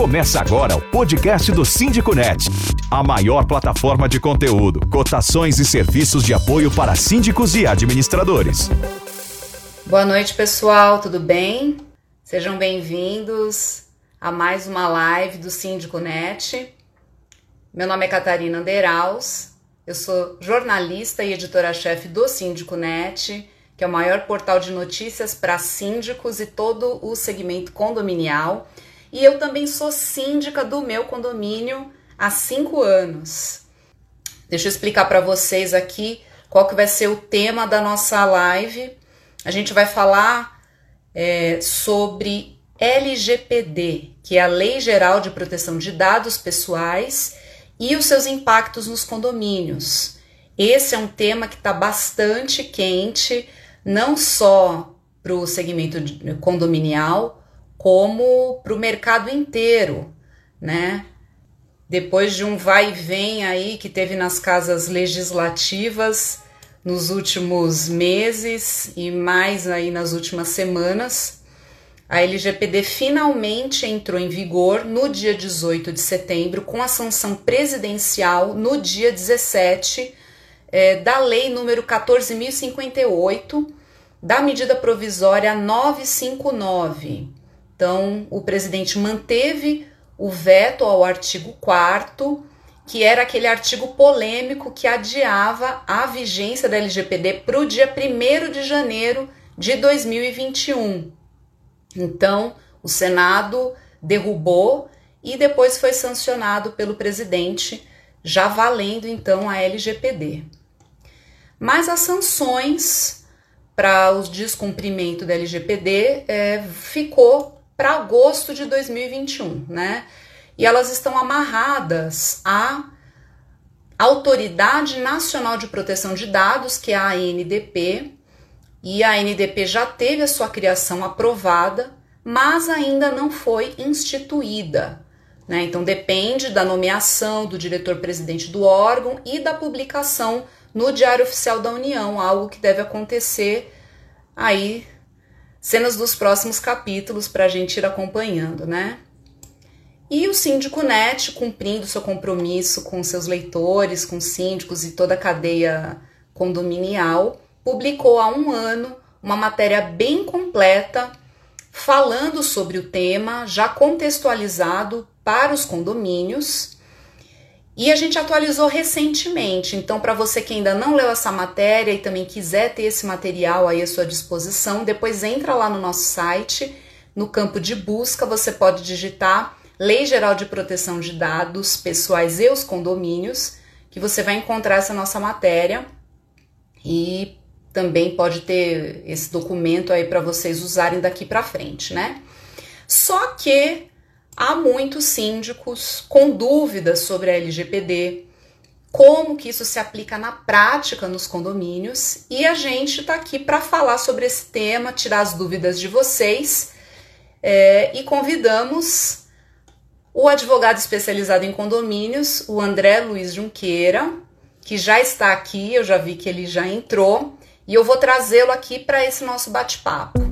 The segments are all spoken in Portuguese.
Começa agora o podcast do Síndico Net, a maior plataforma de conteúdo, cotações e serviços de apoio para síndicos e administradores. Boa noite, pessoal, tudo bem? Sejam bem-vindos a mais uma live do Síndico Net. Meu nome é Catarina Anderaus, eu sou jornalista e editora-chefe do Síndico Net, que é o maior portal de notícias para síndicos e todo o segmento condominial e eu também sou síndica do meu condomínio há cinco anos. Deixa eu explicar para vocês aqui qual que vai ser o tema da nossa live. A gente vai falar é, sobre LGPD, que é a Lei Geral de Proteção de Dados Pessoais e os seus impactos nos condomínios. Esse é um tema que está bastante quente, não só para o segmento condominial, como para o mercado inteiro, né? Depois de um vai e vem aí que teve nas casas legislativas nos últimos meses e mais aí nas últimas semanas, a LGPD finalmente entrou em vigor no dia 18 de setembro, com a sanção presidencial no dia 17 é, da Lei número 14.058, da medida provisória 959 então, o presidente manteve o veto ao artigo 4 que era aquele artigo polêmico que adiava a vigência da LGPD para o dia 1 de janeiro de 2021. Então, o Senado derrubou e depois foi sancionado pelo presidente, já valendo então a LGPD. Mas as sanções para o descumprimento da LGPD é, ficou para agosto de 2021, né? E elas estão amarradas à Autoridade Nacional de Proteção de Dados, que é a ANDP, e a ANDP já teve a sua criação aprovada, mas ainda não foi instituída. Né? Então depende da nomeação do diretor-presidente do órgão e da publicação no Diário Oficial da União, algo que deve acontecer aí cenas dos próximos capítulos para a gente ir acompanhando, né? E o Síndico Net, cumprindo seu compromisso com seus leitores, com síndicos e toda a cadeia condominial, publicou há um ano uma matéria bem completa falando sobre o tema, já contextualizado para os condomínios e a gente atualizou recentemente, então para você que ainda não leu essa matéria e também quiser ter esse material aí à sua disposição, depois entra lá no nosso site, no campo de busca, você pode digitar Lei Geral de Proteção de Dados Pessoais e os Condomínios, que você vai encontrar essa nossa matéria e também pode ter esse documento aí para vocês usarem daqui para frente, né? Só que há muitos síndicos com dúvidas sobre a LGPD, como que isso se aplica na prática nos condomínios, e a gente está aqui para falar sobre esse tema, tirar as dúvidas de vocês, é, e convidamos o advogado especializado em condomínios, o André Luiz Junqueira, que já está aqui, eu já vi que ele já entrou, e eu vou trazê-lo aqui para esse nosso bate-papo.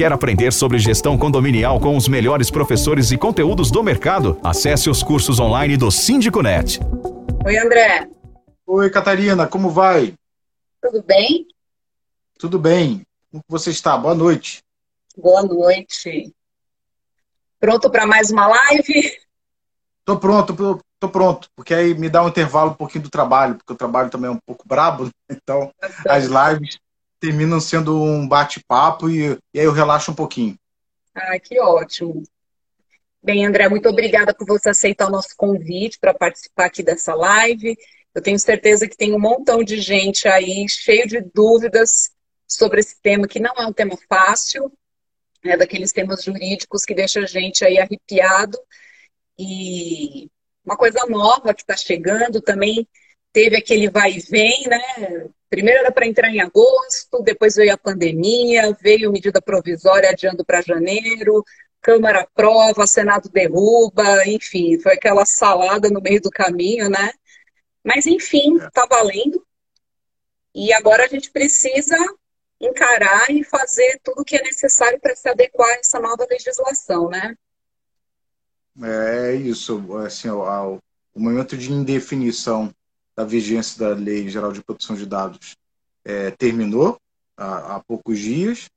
Quer aprender sobre gestão condominial com os melhores professores e conteúdos do mercado? Acesse os cursos online do Síndico Net. Oi, André. Oi, Catarina, como vai? Tudo bem? Tudo bem. Como você está? Boa noite. Boa noite. Pronto para mais uma live? Tô pronto, tô pronto, porque aí me dá um intervalo um pouquinho do trabalho, porque o trabalho também é um pouco brabo, então as lives terminam sendo um bate-papo e, e aí eu relaxo um pouquinho. Ah, que ótimo. Bem, André, muito obrigada por você aceitar o nosso convite para participar aqui dessa live. Eu tenho certeza que tem um montão de gente aí cheio de dúvidas sobre esse tema, que não é um tema fácil, é daqueles temas jurídicos que deixa a gente aí arrepiado. E uma coisa nova que está chegando também teve aquele vai e vem, né? Primeiro era para entrar em agosto, depois veio a pandemia, veio medida provisória adiando para janeiro, Câmara aprova, Senado derruba, enfim, foi aquela salada no meio do caminho, né? Mas enfim, está valendo. E agora a gente precisa encarar e fazer tudo o que é necessário para se adequar a essa nova legislação, né? É isso, assim, o, o momento de indefinição da vigência da Lei Geral de Proteção de Dados é, terminou há, há poucos dias.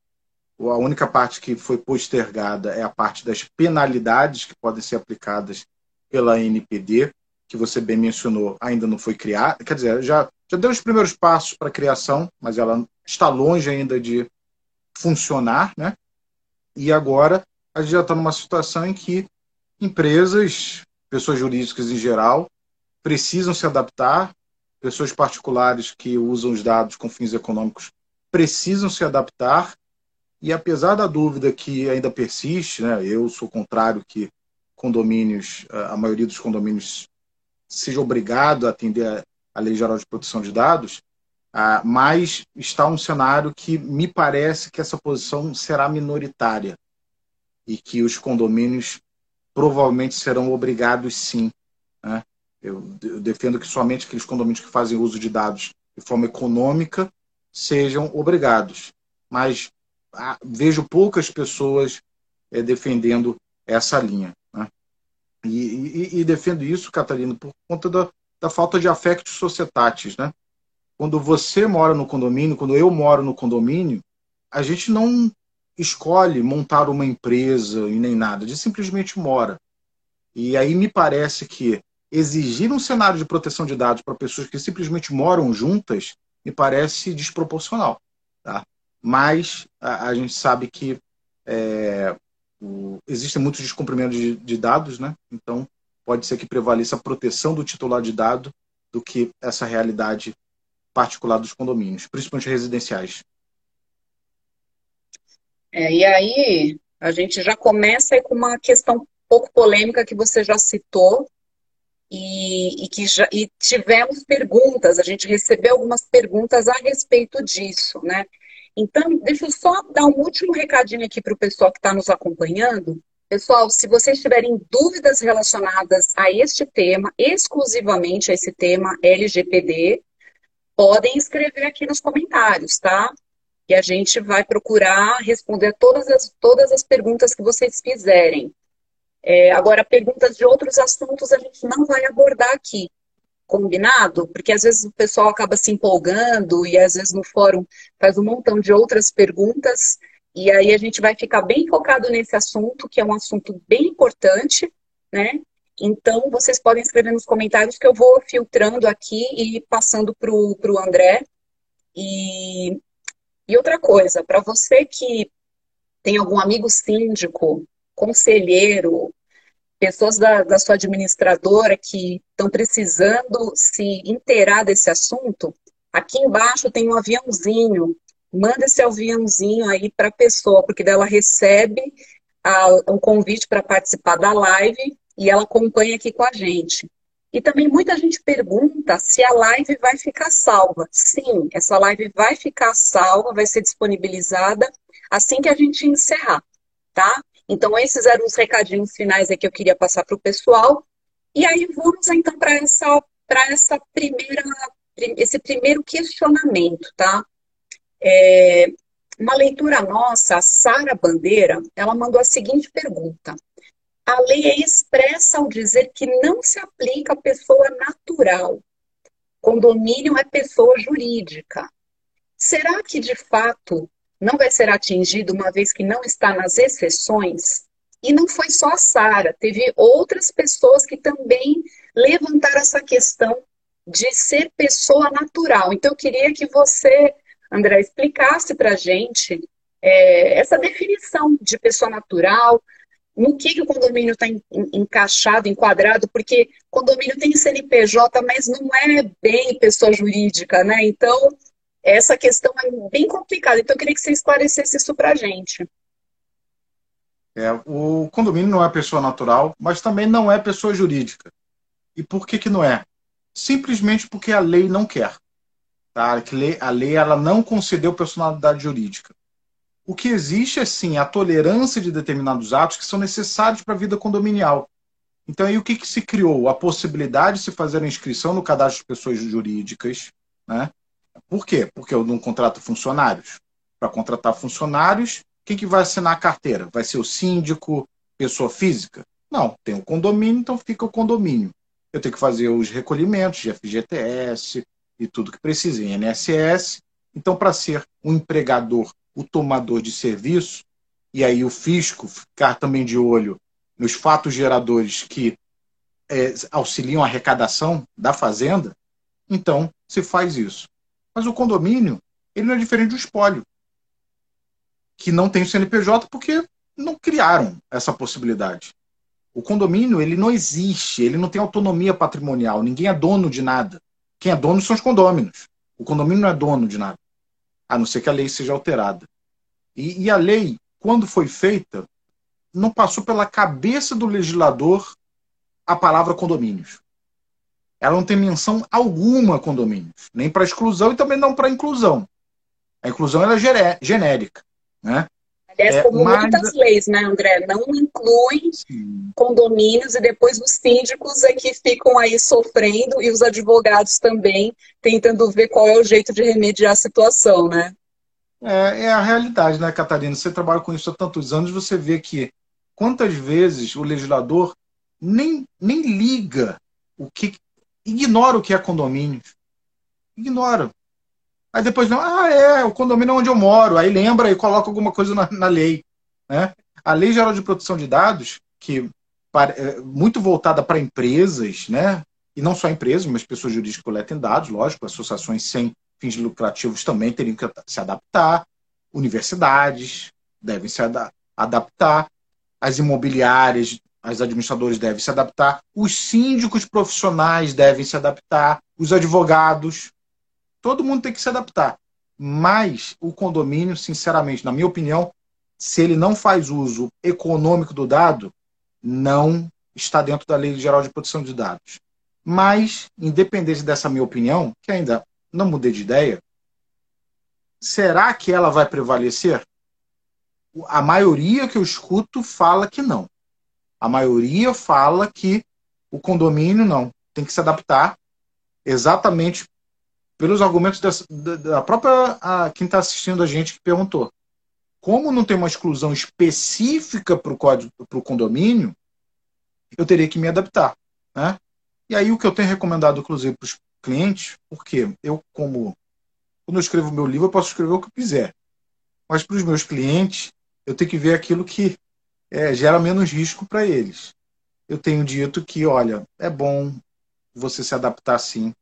A única parte que foi postergada é a parte das penalidades que podem ser aplicadas pela NPD, que você bem mencionou, ainda não foi criada. Quer dizer, já, já deu os primeiros passos para a criação, mas ela está longe ainda de funcionar, né? E agora a gente já está numa situação em que empresas, pessoas jurídicas em geral, precisam se adaptar, pessoas particulares que usam os dados com fins econômicos precisam se adaptar, e apesar da dúvida que ainda persiste, né, eu sou contrário que condomínios, a maioria dos condomínios seja obrigado a atender a Lei Geral de Proteção de Dados, mas está um cenário que me parece que essa posição será minoritária e que os condomínios provavelmente serão obrigados sim. Né? Eu, eu defendo que somente aqueles condomínios que fazem uso de dados de forma econômica sejam obrigados. Mas ah, vejo poucas pessoas é, defendendo essa linha. Né? E, e, e, defendo isso, Catarina, por conta da, da falta de affecto societatis. Né? Quando você mora no condomínio, quando eu moro no condomínio, a gente não escolhe montar uma empresa e nem nada, a gente simplesmente mora. E aí me parece que exigir um cenário de proteção de dados para pessoas que simplesmente moram juntas me parece desproporcional. Tá? Mas a, a gente sabe que é, o, existem muitos descumprimentos de, de, dados, né? então pode ser que prevaleça a proteção do titular de dado do que essa realidade particular dos condomínios, principalmente residenciais. É, e aí a gente já começa com uma questão pouco polêmica que você já citou, e, e, que já, e tivemos perguntas, a gente recebeu algumas perguntas a respeito disso, né? Então, deixa eu só dar um último recadinho aqui para o pessoal que está nos acompanhando. Pessoal, se vocês tiverem dúvidas relacionadas a este tema, exclusivamente a esse tema LGPD, podem escrever aqui nos comentários, tá? E a gente vai procurar responder todas as, todas as perguntas que vocês fizerem. É, agora, perguntas de outros assuntos a gente não vai abordar aqui, combinado? Porque às vezes o pessoal acaba se empolgando e às vezes no fórum faz um montão de outras perguntas e aí a gente vai ficar bem focado nesse assunto, que é um assunto bem importante, né? Então, vocês podem escrever nos comentários que eu vou filtrando aqui e passando para o André. E, e outra coisa, para você que tem algum amigo síndico conselheiro, pessoas da, da sua administradora que estão precisando se inteirar desse assunto, aqui embaixo tem um aviãozinho. Manda esse aviãozinho aí para a pessoa, porque dela recebe a, um convite para participar da live e ela acompanha aqui com a gente. E também muita gente pergunta se a live vai ficar salva. Sim, essa live vai ficar salva, vai ser disponibilizada assim que a gente encerrar, tá? Então, esses eram os recadinhos finais que eu queria passar para o pessoal. E aí vamos então para essa, essa primeira, esse primeiro questionamento, tá? É, uma leitura nossa, a Sara Bandeira, ela mandou a seguinte pergunta. A lei é expressa ao dizer que não se aplica a pessoa natural. Condomínio é pessoa jurídica. Será que, de fato, não vai ser atingido, uma vez que não está nas exceções. E não foi só a Sara, teve outras pessoas que também levantaram essa questão de ser pessoa natural. Então, eu queria que você, André, explicasse para a gente é, essa definição de pessoa natural, no que, que o condomínio está encaixado, enquadrado, porque condomínio tem CNPJ, mas não é bem pessoa jurídica, né? Então, essa questão é bem complicada. Então, eu queria que você esclarecesse isso para a gente. É, o condomínio não é pessoa natural, mas também não é pessoa jurídica. E por que, que não é? Simplesmente porque a lei não quer. Tá? A lei ela não concedeu personalidade jurídica. O que existe é sim a tolerância de determinados atos que são necessários para a vida condominial. Então, aí o que, que se criou? A possibilidade de se fazer a inscrição no cadastro de pessoas jurídicas, né? Por quê? Porque eu não contrato funcionários. Para contratar funcionários, quem que vai assinar a carteira? Vai ser o síndico, pessoa física? Não, tem o condomínio, então fica o condomínio. Eu tenho que fazer os recolhimentos de FGTS e tudo que precisa, em INSS. Então, para ser o um empregador, o tomador de serviço, e aí o fisco ficar também de olho nos fatos geradores que é, auxiliam a arrecadação da fazenda, então se faz isso. Mas o condomínio, ele não é diferente do espólio, que não tem o CNPJ porque não criaram essa possibilidade. O condomínio, ele não existe, ele não tem autonomia patrimonial, ninguém é dono de nada. Quem é dono são os condôminos. O condomínio não é dono de nada, a não ser que a lei seja alterada. E, e a lei, quando foi feita, não passou pela cabeça do legislador a palavra condomínios. Ela não tem menção alguma a condomínios, nem para exclusão e também não para inclusão. A inclusão ela é genérica. Né? Aliás, é, como mas... muitas leis, né, André? Não inclui Sim. condomínios e depois os síndicos é que ficam aí sofrendo e os advogados também tentando ver qual é o jeito de remediar a situação, né? É, é a realidade, né, Catarina? Você trabalha com isso há tantos anos, você vê que quantas vezes o legislador nem, nem liga o que. Ignora o que é condomínio. Ignora. Aí depois, não, ah, é, o condomínio é onde eu moro. Aí lembra e coloca alguma coisa na, na lei. Né? A Lei Geral de Proteção de Dados, que é muito voltada para empresas, né? e não só empresas, mas pessoas jurídicas que coletem dados, lógico, associações sem fins lucrativos também teriam que se adaptar, universidades devem se ad adaptar, as imobiliárias, as administradores devem se adaptar, os síndicos profissionais devem se adaptar, os advogados, Todo mundo tem que se adaptar. Mas o condomínio, sinceramente, na minha opinião, se ele não faz uso econômico do dado, não está dentro da Lei Geral de Proteção de Dados. Mas, independente dessa minha opinião, que ainda não mudei de ideia, será que ela vai prevalecer? A maioria que eu escuto fala que não. A maioria fala que o condomínio não. Tem que se adaptar exatamente pelos argumentos da, da própria a, quem está assistindo a gente que perguntou. Como não tem uma exclusão específica para o código para o condomínio, eu teria que me adaptar. Né? E aí o que eu tenho recomendado, inclusive, para os clientes, porque eu, como quando eu escrevo meu livro, eu posso escrever o que eu quiser. Mas para os meus clientes, eu tenho que ver aquilo que é, gera menos risco para eles. Eu tenho dito que, olha, é bom você se adaptar sim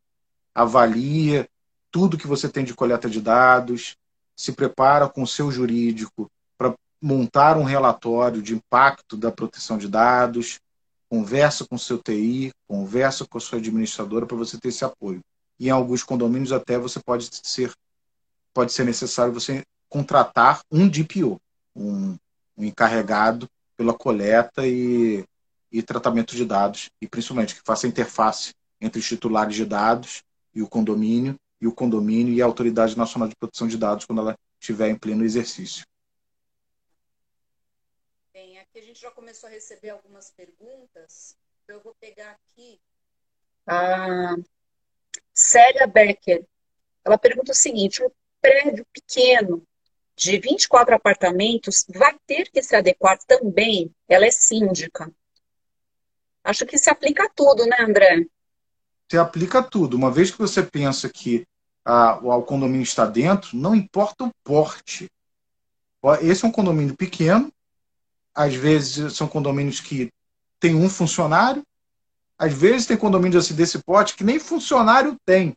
avalia tudo que você tem de coleta de dados, se prepara com o seu jurídico para montar um relatório de impacto da proteção de dados, conversa com o seu TI, conversa com a sua administradora para você ter esse apoio. E em alguns condomínios até você pode ser pode ser necessário você contratar um DPO, um, um encarregado pela coleta e, e tratamento de dados, e principalmente que faça interface entre os titulares de dados e o condomínio, e o condomínio e a Autoridade Nacional de Proteção de Dados quando ela estiver em pleno exercício. Bem, aqui a gente já começou a receber algumas perguntas. Eu vou pegar aqui a Célia Becker. Ela pergunta o seguinte: um prédio pequeno de 24 apartamentos vai ter que se adequar também? Ela é síndica. Acho que se aplica a tudo, né, André? se aplica tudo. Uma vez que você pensa que a, o condomínio está dentro, não importa o porte. Esse é um condomínio pequeno, às vezes são condomínios que tem um funcionário, às vezes tem condomínios assim desse porte que nem funcionário tem.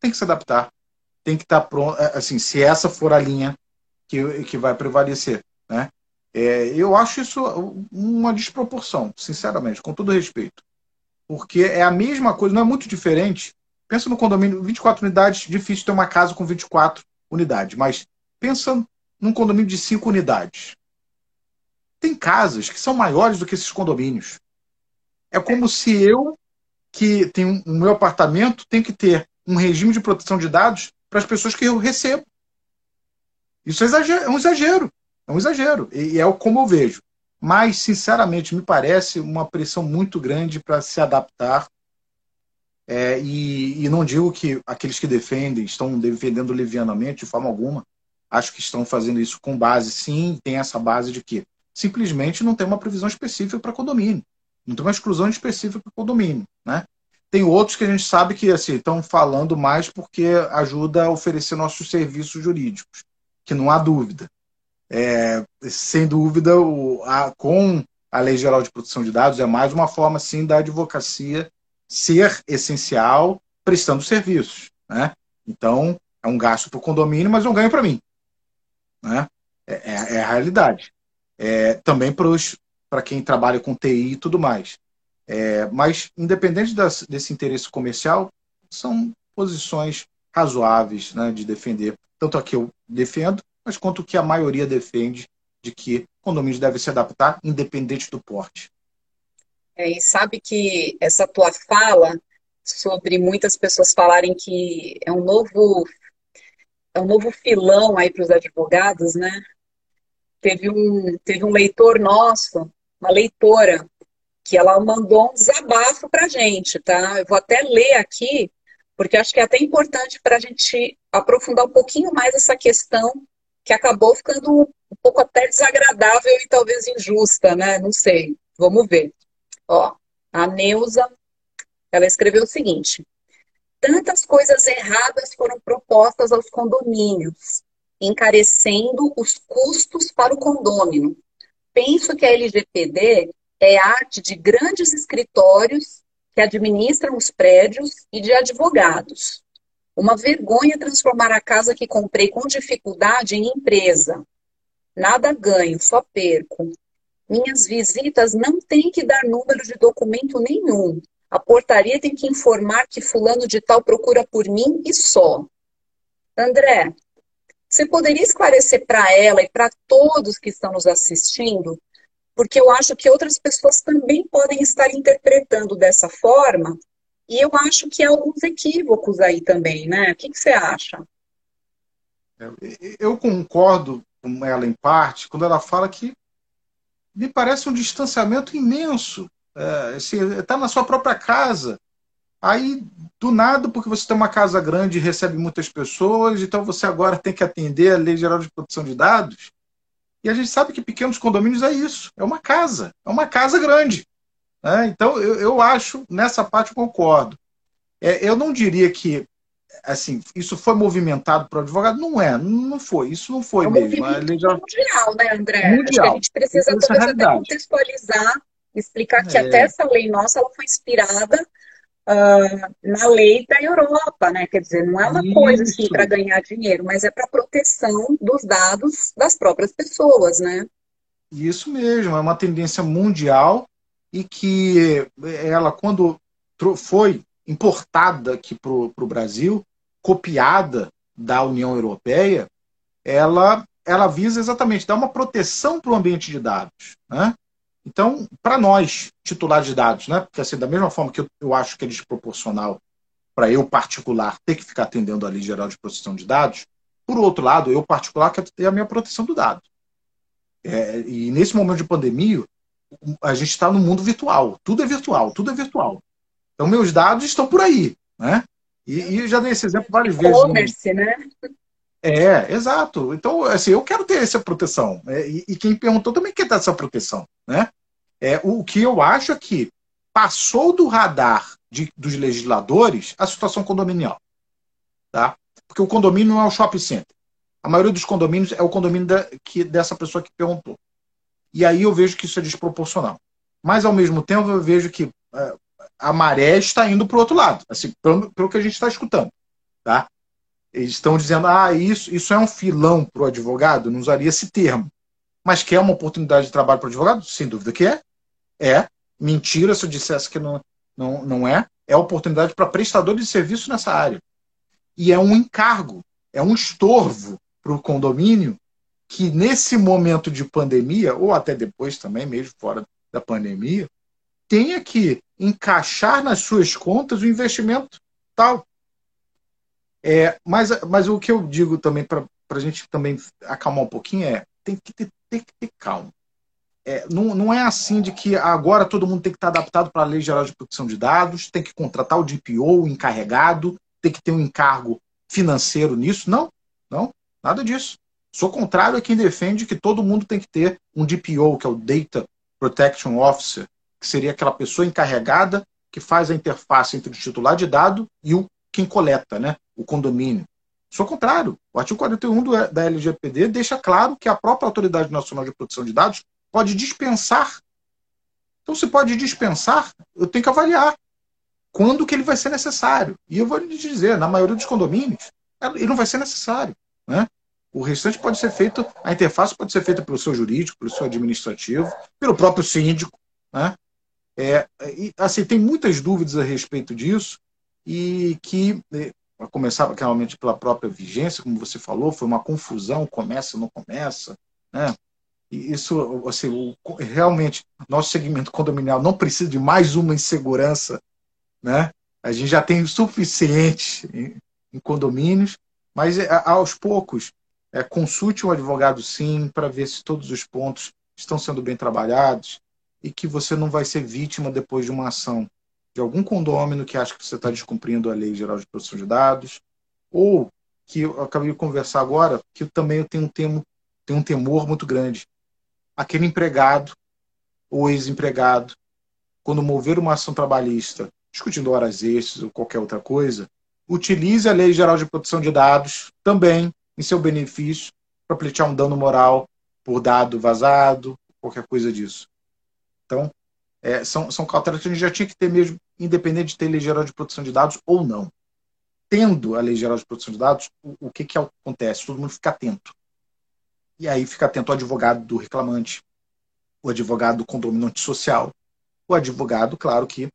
Tem que se adaptar. Tem que estar pronto, é, assim, se essa for a linha que, que vai prevalecer, né? É, eu acho isso uma desproporção, sinceramente, com todo respeito porque é a mesma coisa, não é muito diferente. Pensa no condomínio, 24 unidades, difícil ter uma casa com 24 unidades, mas pensa num condomínio de 5 unidades. Tem casas que são maiores do que esses condomínios. É como se eu, que tenho o meu apartamento, tenho que ter um regime de proteção de dados para as pessoas que eu recebo. Isso é, é um exagero. É um exagero. E é como eu vejo. Mas, sinceramente, me parece uma pressão muito grande para se adaptar. É, e, e, não digo que aqueles que defendem estão defendendo levianamente, de forma alguma. Acho que estão fazendo isso com base, sim, tem essa base de que simplesmente não tem uma previsão específica para condomínio. Não tem uma exclusão específica para condomínio. Né? Tem outros que a gente sabe que assim, estão falando mais porque ajuda a oferecer nossos serviços jurídicos, que não há dúvida. É, sem dúvida, o, a, com a Lei Geral de Proteção de Dados, é mais uma forma, sim, da advocacia ser essencial prestando serviços. Né? Então, é um gasto para o condomínio, mas é um ganho para mim. Né? É, é, é, a realidade. É, também para quem trabalha com TI e tudo mais. É, mas, independente das, desse interesse comercial, são posições razoáveis né, de defender. Tanto a que eu defendo, mas quanto que a maioria defende de que condomínios devem se adaptar, independente do porte. É, e sabe que essa tua fala sobre muitas pessoas falarem que é um novo é um novo filão aí para os advogados, né? Teve um, teve um leitor nosso, uma leitora, que ela mandou um desabafo para a gente, tá? Eu vou até ler aqui, porque acho que é até importante para a gente aprofundar um pouquinho mais essa questão que acabou ficando um pouco até desagradável e talvez injusta, né? Não sei. Vamos ver. Ó, a Neuza, ela escreveu o seguinte: tantas coisas erradas foram propostas aos condomínios, encarecendo os custos para o condômino. Penso que a LGPD é arte de grandes escritórios que administram os prédios e de advogados. Uma vergonha transformar a casa que comprei com dificuldade em empresa. Nada ganho, só perco. Minhas visitas não têm que dar número de documento nenhum. A portaria tem que informar que fulano de tal procura por mim e só. André, você poderia esclarecer para ela e para todos que estão nos assistindo porque eu acho que outras pessoas também podem estar interpretando dessa forma, e eu acho que há alguns equívocos aí também, né? O que, que você acha? Eu concordo com ela em parte quando ela fala que me parece um distanciamento imenso. É, está na sua própria casa. Aí, do nada, porque você tem uma casa grande e recebe muitas pessoas, então você agora tem que atender a Lei Geral de Proteção de Dados. E a gente sabe que pequenos condomínios é isso, é uma casa, é uma casa grande. Né? Então, eu, eu acho, nessa parte, concordo. É, eu não diria que assim, isso foi movimentado para o advogado? Não é, não foi, isso não foi é um mesmo. É mundial, né, André? Mundial. Acho que a gente precisa é talvez até contextualizar, explicar que é. até essa lei nossa ela foi inspirada uh, na lei da Europa, né? Quer dizer, não é uma Isso. coisa assim para ganhar dinheiro, mas é para proteção dos dados das próprias pessoas, né? Isso mesmo, é uma tendência mundial e que ela, quando foi importada aqui para o Brasil, copiada da União Europeia, ela, ela visa exatamente dar uma proteção para o ambiente de dados. Né? Então, para nós, titulares de dados, né? porque assim, da mesma forma que eu, eu acho que é desproporcional para eu, particular, ter que ficar atendendo a Lei Geral de Proteção de Dados, por outro lado, eu, particular, quero ter a minha proteção do dado. É, e nesse momento de pandemia, a gente está no mundo virtual. Tudo é virtual, tudo é virtual. Então, meus dados estão por aí. Né? E, e já dei esse exemplo várias vezes. E-commerce, né? É, exato. Então, assim, eu quero ter essa proteção. Né? E, e, quem perguntou também quer ter essa proteção. Né? É, o que eu acho é que passou do radar de, dos legisladores a situação condominial. Tá? Porque o condomínio não é o shopping center. A maioria dos condomínios é o condomínio da, que, dessa pessoa que perguntou. E aí eu vejo que isso é desproporcional. Mas, ao mesmo tempo, eu vejo que uh, a maré está indo para o outro lado, assim, pelo, pelo que a gente está escutando. Tá? Eles estão dizendo, ah, isso, isso é um filão para o advogado, não usaria esse termo. Mas que é uma oportunidade de trabalho para o advogado? Sem dúvida que é. É. Mentira se eu dissesse que não, não, não é. É oportunidade para prestadores de serviço nessa área. E é um encargo, é um estorvo para o condomínio que nesse momento de pandemia, ou até depois também, mesmo fora da pandemia, tenha que encaixar nas suas contas o investimento tal. É, mas, mas o que eu digo também para a gente também acalmar um pouquinho é tem que ter, que ter calma. É, não, não é assim de que agora todo mundo tem que estar adaptado para a Lei Geral de Proteção de Dados, tem que contratar o DPO, o encarregado, tem que ter um encargo financeiro nisso. Não, não, nada disso. Sou contrário a quem defende que todo mundo tem que ter um DPO, que é o Data Protection Officer, que seria aquela pessoa encarregada que faz a interface entre o titular de dado e o quem coleta, né? o condomínio. Sou contrário. O artigo 41 do, da LGPD deixa claro que a própria Autoridade Nacional de Proteção de Dados pode dispensar. Então, se pode dispensar, eu tenho que avaliar quando que ele vai ser necessário. E eu vou lhe dizer, na maioria dos condomínios, ele não vai ser necessário. Né? O restante pode ser feito, a interface pode ser feita pelo seu jurídico, pelo seu administrativo, pelo próprio síndico. Né? É, e, assim, tem muitas dúvidas a respeito disso e que, é, a começar realmente pela própria vigência, como você falou, foi uma confusão, começa, não começa, né? Isso, assim, realmente, nosso segmento condominial não precisa de mais uma insegurança, né? A gente já tem o suficiente em, em condomínios, mas é, aos poucos, é, consulte um advogado sim, para ver se todos os pontos estão sendo bem trabalhados e que você não vai ser vítima depois de uma ação de algum condômino que acha que você está descumprindo a Lei Geral de Proteção de Dados, ou que eu acabei de conversar agora, que eu também tenho um, temo, tenho um temor muito grande. Aquele empregado ou ex-empregado, quando mover uma ação trabalhista, discutindo horas extras ou qualquer outra coisa, utilize a Lei Geral de Proteção de Dados também em seu benefício para pleitear um dano moral por dado vazado, qualquer coisa disso. Então, é, são, são cautelas que a gente já tinha que ter mesmo, independente de ter lei geral de proteção de dados ou não. Tendo a lei geral de proteção de dados, o, o que, que acontece? Todo mundo fica atento. E aí fica atento o advogado do reclamante, o advogado do condomínio antissocial, o advogado, claro que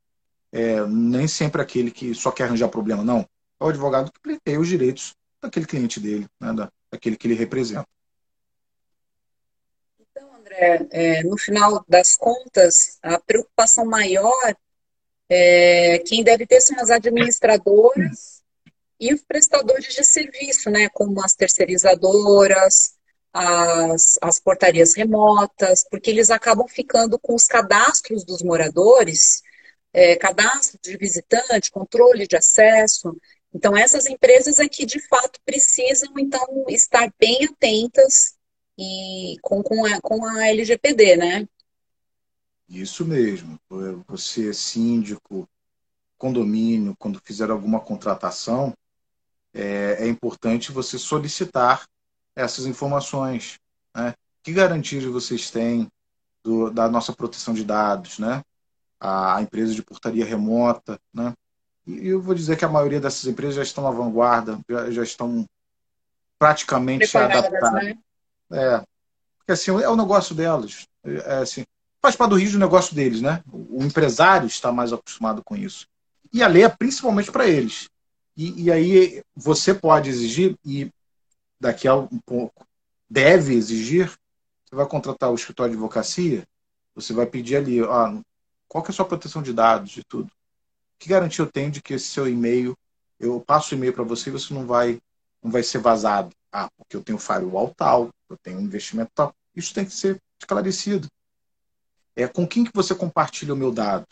é, nem sempre aquele que só quer arranjar problema, não. É o advogado que pleiteia os direitos daquele cliente dele, né, daquele que ele representa. André, é, no final das contas, a preocupação maior é quem deve ter são as administradoras e os prestadores de serviço, né, como as terceirizadoras, as, as portarias remotas, porque eles acabam ficando com os cadastros dos moradores, é, cadastro de visitante, controle de acesso. Então, essas empresas é que de fato precisam então estar bem atentas e com, com, a, com a LGPD, né? Isso mesmo. Você, síndico, condomínio, quando fizer alguma contratação, é, é importante você solicitar essas informações. Né? Que garantias vocês têm do, da nossa proteção de dados, né? A, a, empresa de portaria remota, né? E eu vou dizer que a maioria dessas empresas já estão na vanguarda, já, já estão praticamente Preparadas, adaptadas. Né? É. Porque assim, é o negócio delas. É, assim, faz parte do risco do negócio deles, né? O empresário está mais acostumado com isso. E a lei é principalmente para eles. E, e, aí você pode exigir, e daqui a um pouco deve exigir, você vai contratar o escritório de advocacia, você vai pedir ali, ó, qual que é a sua proteção de dados de tudo? Que garantia eu tenho de que esse seu e-mail, eu passo o e-mail para você e você não vai, não vai ser vazado? Ah, porque eu tenho firewall tal, eu tenho investimento tal. Isso tem que ser esclarecido. É com quem que você compartilha o meu dado?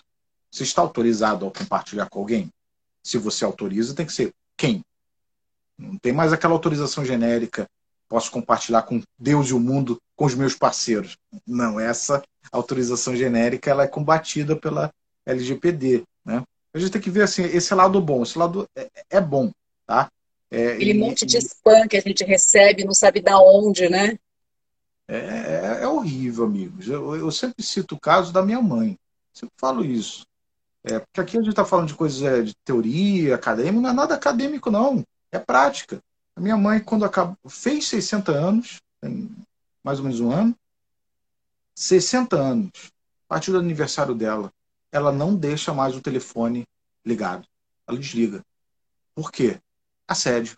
Você está autorizado a compartilhar com alguém? Se você autoriza, tem que ser quem? Não tem mais aquela autorização genérica. Posso compartilhar com Deus e o mundo, com os meus parceiros. Não, essa autorização genérica ela é combatida pela LGPD. Né? A gente tem que ver assim, esse lado bom. Esse lado é, é bom. Tá? É, Aquele e, monte de spam que a gente recebe, não sabe da onde, né? É, é, é horrível, amigos. Eu, eu, sempre cito o caso da minha mãe. Sempre falo isso. É, porque aqui a gente está falando de coisas é, de teoria, acadêmica, não é nada acadêmico, não. É prática. A minha mãe, quando acabou, fez 60 anos, tem mais ou menos um ano, 60 anos, a partir do aniversário dela, ela não deixa mais o telefone ligado. Ela desliga. Por quê? assédio.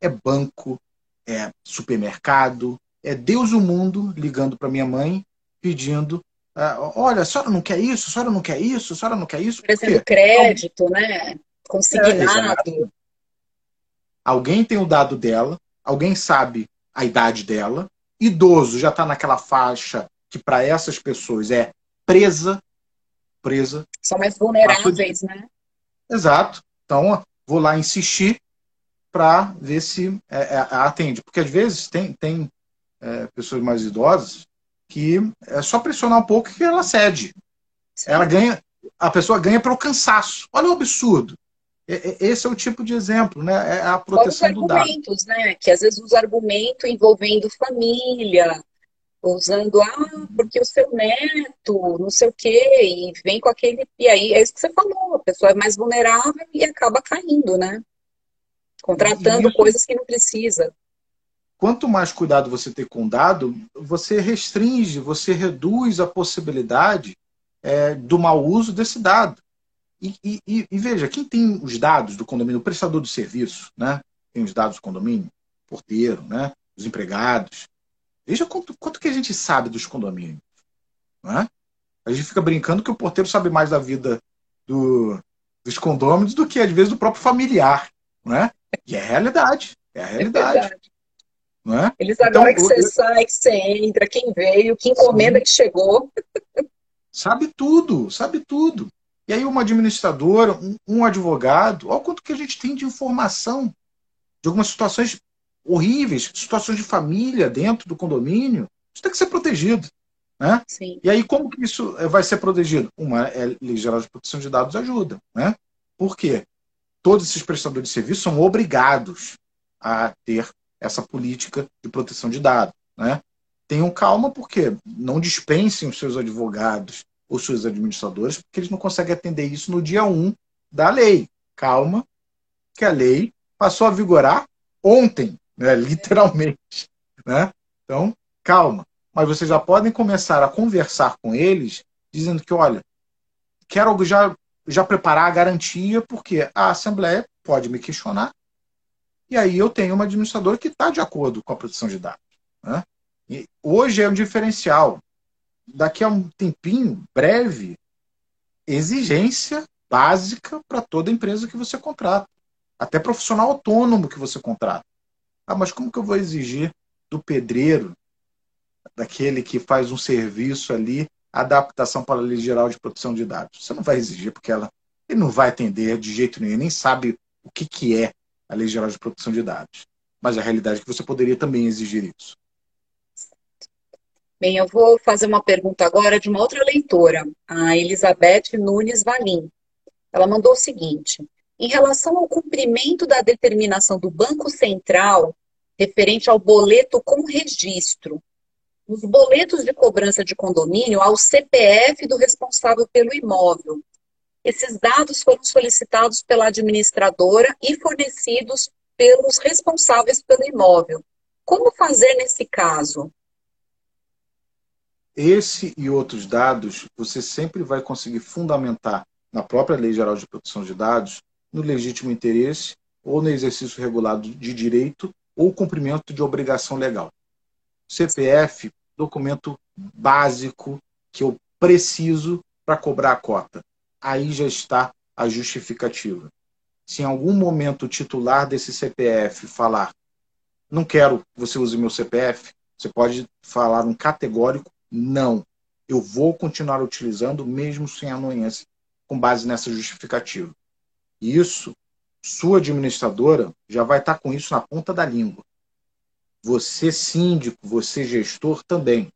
É banco, é supermercado, é Deus o mundo ligando para minha mãe pedindo uh, olha, a senhora não quer isso, a senhora não quer isso, a senhora não quer isso. Oferecendo crédito, né? Consignado. É, alguém tem o dado dela, alguém sabe a idade dela, idoso já está naquela faixa que para essas pessoas é presa, presa. São mais vulneráveis, né? Exato. Então, vou lá insistir para ver se é, é, atende. Porque às vezes tem, tem é, pessoas mais idosas, que é só pressionar um pouco que ela cede. Sim. Ela ganha, a pessoa ganha pelo cansaço. Olha o absurdo. Esse é o tipo de exemplo, né? É a proteção do dado. argumentos, né? Que às vezes os argumentos envolvendo família, usando, ah, porque o seu neto, não sei o quê, e vem com aquele. E aí é isso que você falou, a pessoa é mais vulnerável e acaba caindo, né? Contratando isso, coisas que não precisa. Quanto mais cuidado você ter com o dado, você restringe, você reduz a possibilidade é, do mau uso desse dado. E, e, e, veja, quem tem os dados do condomínio, o prestador de serviço, né? Tem os dados do condomínio, porteiro, né? Os empregados. Veja quanto, quanto que a gente sabe dos condomínios. Né? A gente fica brincando que o porteiro sabe mais da vida do, dos condôminos do que, às vezes, do próprio familiar. Né? E é a realidade. É a realidade. É não é? Eles agora então, que você eu... sai, que você entra, quem veio, que encomenda Sim. que chegou. Sabe tudo, sabe tudo. E aí uma administradora, um, um advogado, olha o quanto que a gente tem de informação de algumas situações horríveis, situações de família dentro do condomínio. Isso tem que ser protegido. Né? Sim. E aí, como que isso eh, vai ser protegido? Uma é, Lei Geral de Proteção de Dados ajuda. Né? Por quê? Todos esses prestadores de serviço são obrigados a ter essa política de proteção de dados. Né? Tenham calma, porque não dispensem os seus advogados os seus administradores, porque eles não conseguem atender isso no dia 1 da lei. Calma, que a lei passou a vigorar ontem, né? literalmente. Né? Então, calma. Mas vocês já podem começar a conversar com eles, dizendo que, olha, quero já, já preparar a garantia, porque a Assembleia pode me questionar, e aí eu tenho uma administradora que está de acordo com a proteção de dados. Né? E hoje é um diferencial daqui a um tempinho, breve, exigência básica para toda empresa que você contrata. Até profissional autônomo que você contrata. Ah, mas como que eu vou exigir do pedreiro, daquele que faz um serviço ali, adaptação para a Lei Geral de Proteção de Dados? Você não vai exigir, porque ela, ele não vai atender de jeito nenhum, nem sabe o que, que é a Lei Geral de Proteção de Dados. Mas a realidade é que você poderia também exigir isso. Bem, eu vou fazer uma pergunta agora de uma outra leitora, a Elizabeth Nunes Valim. Ela mandou o seguinte: em relação ao cumprimento da determinação do Banco Central referente ao boleto com registro, nos boletos de cobrança de condomínio há o CPF do responsável pelo imóvel. Esses dados foram solicitados pela administradora e fornecidos pelos responsáveis pelo imóvel. Como fazer nesse caso? Esse e outros dados você sempre vai conseguir fundamentar na própria Lei Geral de Proteção de Dados, no legítimo interesse ou no exercício regulado de direito ou cumprimento de obrigação legal. CPF, documento básico que eu preciso para cobrar a cota. Aí já está a justificativa. Se em algum momento o titular desse CPF falar não quero que você use meu CPF, você pode falar um categórico não. Eu vou continuar utilizando mesmo sem anuência, com base nessa justificativa. Isso, sua administradora já vai estar com isso na ponta da língua. Você síndico, você gestor também.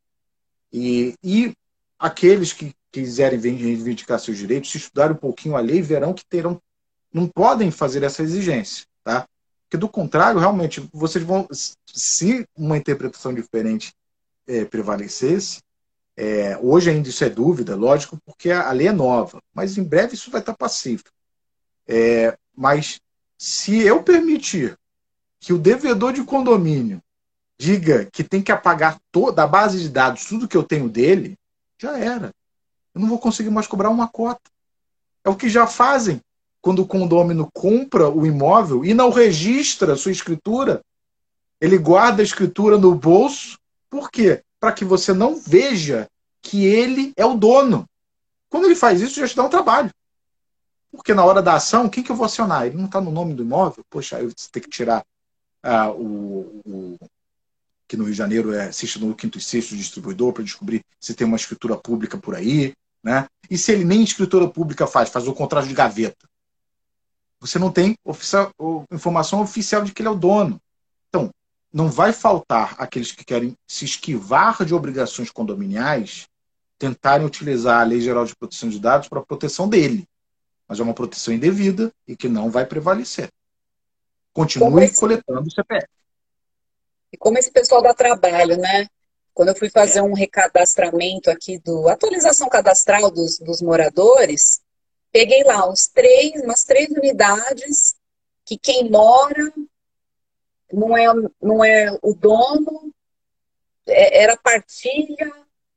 E, e aqueles que quiserem reivindicar seus direitos, se estudarem um pouquinho a lei, verão que terão, não podem fazer essa exigência, tá? Porque do contrário, realmente, vocês vão, se uma interpretação diferente é, prevalecesse, é, hoje ainda isso é dúvida, lógico, porque a lei é nova, mas em breve isso vai estar pacífico. É, mas se eu permitir que o devedor de condomínio diga que tem que apagar toda a base de dados, tudo que eu tenho dele, já era. Eu não vou conseguir mais cobrar uma cota. É o que já fazem quando o condômino compra o imóvel e não registra sua escritura. Ele guarda a escritura no bolso. Por quê? Para que você não veja que ele é o dono. Quando ele faz isso, já te dá um trabalho. Porque na hora da ação, quem que eu vou acionar? Ele não está no nome do imóvel? Poxa, eu tenho que tirar ah, o, o, que no Rio de Janeiro é no quinto e sexto distribuidor para descobrir se tem uma escritura pública por aí. Né? E se ele nem escritura pública faz, faz o contrato de gaveta. Você não tem oficial, informação oficial de que ele é o dono. Então, não vai faltar aqueles que querem se esquivar de obrigações condominiais tentarem utilizar a Lei Geral de Proteção de Dados para a proteção dele. Mas é uma proteção indevida e que não vai prevalecer. Continue esse... coletando o CPF. E como esse pessoal dá trabalho, né? Quando eu fui fazer é. um recadastramento aqui do atualização cadastral dos, dos moradores, peguei lá uns três, umas três unidades que quem mora não é, não é o dono, é, era partilha,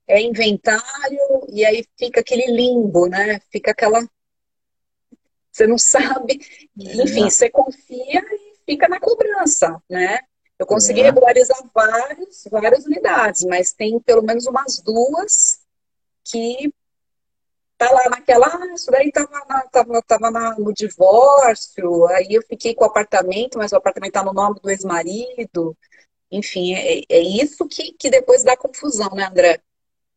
é inventário, e aí fica aquele limbo, né? Fica aquela. Você não sabe. É. Enfim, você confia e fica na cobrança, né? Eu consegui é. regularizar vários, várias unidades, mas tem pelo menos umas duas que tá lá naquela, ah, isso daí tava, na, tava, tava na, no divórcio, aí eu fiquei com o apartamento, mas o apartamento tá no nome do ex-marido. Enfim, é, é isso que, que depois dá confusão, né, André?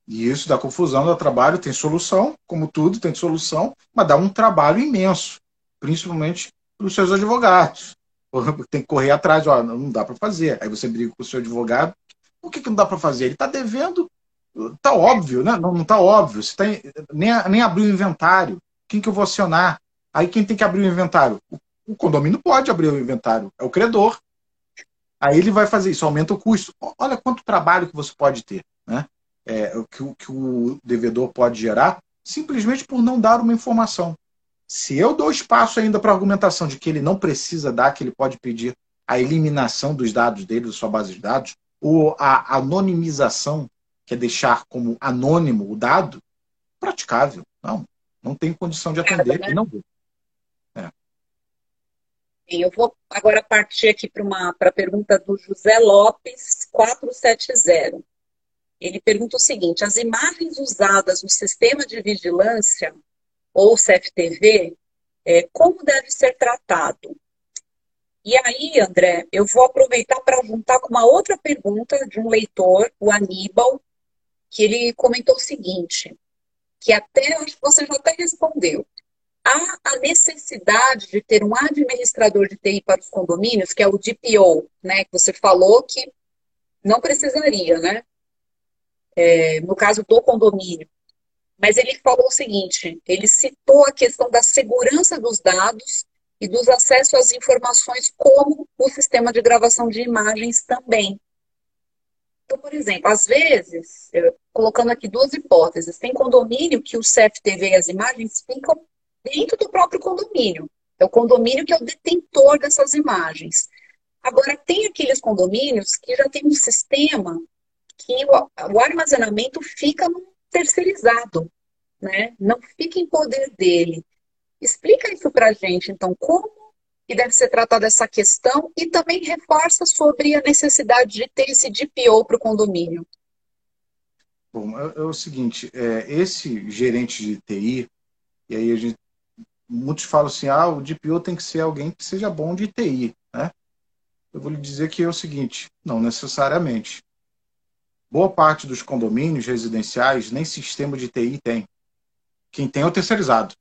E isso dá confusão, dá trabalho, tem solução, como tudo, tem solução, mas dá um trabalho imenso, principalmente para os seus advogados. Tem que correr atrás, ó, não dá para fazer. Aí você briga com o seu advogado, por que, que não dá para fazer? Ele está devendo, tá óbvio, né? Não, não tá óbvio. Você tem, nem, nem abriu o inventário. Quem que eu vou acionar? Aí quem tem que abrir o inventário? O, o condomínio pode abrir o inventário, é o credor. Aí ele vai fazer isso, aumenta o custo. Olha quanto trabalho que você pode ter, né? É, que, que o devedor pode gerar simplesmente por não dar uma informação. Se eu dou espaço ainda para a argumentação de que ele não precisa dar, que ele pode pedir a eliminação dos dados dele, da sua base de dados, ou a anonimização, que é deixar como anônimo o dado, praticável. Não, não tem condição de atender é, né? e não vou. É. Eu vou agora partir aqui para a pergunta do José Lopes 470. Ele pergunta o seguinte: as imagens usadas no sistema de vigilância ou CFTV, é, como deve ser tratado? E aí, André, eu vou aproveitar para juntar com uma outra pergunta de um leitor, o Aníbal, que ele comentou o seguinte, que até acho que você já até respondeu. Há a necessidade de ter um administrador de TI para os condomínios, que é o DPO, né? Que você falou que não precisaria, né? É, no caso do condomínio. Mas ele falou o seguinte: ele citou a questão da segurança dos dados e dos acessos às informações, como o sistema de gravação de imagens também. Então, por exemplo, às vezes, colocando aqui duas hipóteses, tem condomínio que o CFTV e as imagens ficam dentro do próprio condomínio. É o condomínio que é o detentor dessas imagens. Agora, tem aqueles condomínios que já tem um sistema que o, o armazenamento fica terceirizado, né? Não fica em poder dele. Explica isso para gente, então, como que deve ser tratada essa questão e também reforça sobre a necessidade de ter esse DPO para o condomínio. Bom, é, é, o seguinte, é, esse gerente de TI, e aí a gente, muitos falam assim, ah, o DPO tem que ser alguém que seja bom de TI, né? Eu vou lhe dizer que é o seguinte, não necessariamente. Boa parte dos condomínios residenciais nem sistema de TI tem. Quem tem é o terceirizado.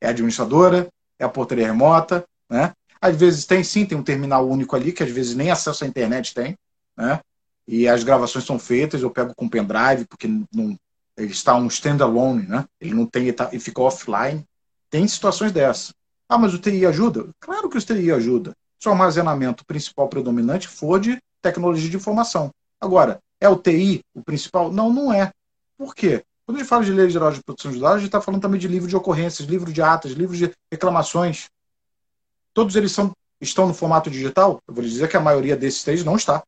É a administradora, é a portaria remota, né? Às vezes tem sim, tem um terminal único ali, que às vezes nem acesso à internet tem, né? E as gravações são feitas, eu pego com pendrive, porque não, ele está um standalone, né? Ele não tem, ele, tá, fica offline. Tem situações dessas. Ah, mas o TI ajuda? Claro que o TI ajuda. Se o armazenamento principal predominante for de tecnologia de informação. Agora, é o TI o principal? Não, não é. Por quê? Quando a gente fala de lei geral de proteção de dados, a gente está falando também de livro de ocorrências, livro de atas, livro de reclamações. Todos eles são, estão no formato digital? Eu vou lhe dizer que a maioria desses três não está.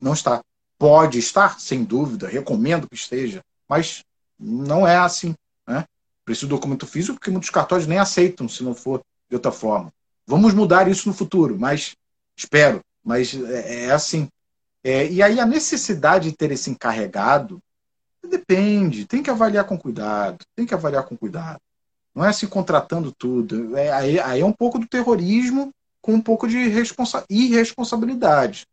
Não está. Pode estar, sem dúvida, recomendo que esteja, mas não é assim. Né? Preciso do documento físico, porque muitos cartórios nem aceitam se não for de outra forma. Vamos mudar isso no futuro, mas espero. Mas é, é assim. É, e aí a necessidade de ter esse encarregado depende, tem que avaliar com cuidado, tem que avaliar com cuidado. Não é se contratando tudo. É, aí, aí é um pouco do terrorismo com um pouco de responsa irresponsabilidade.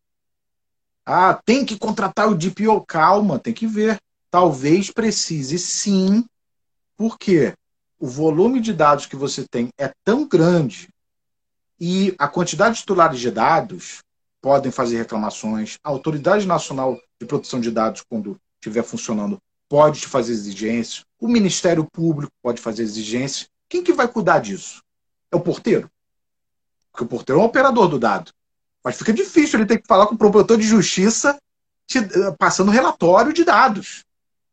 Ah, tem que contratar o DPO. Calma, tem que ver. Talvez precise sim, porque o volume de dados que você tem é tão grande e a quantidade de titulares de dados podem fazer reclamações, a Autoridade Nacional de Proteção de Dados, quando estiver funcionando, pode te fazer exigências, o Ministério Público pode fazer exigências. Quem que vai cuidar disso? É o porteiro? Porque o porteiro é um operador do dado. Mas fica difícil ele ter que falar com o promotor de justiça te, eh, passando relatório de dados.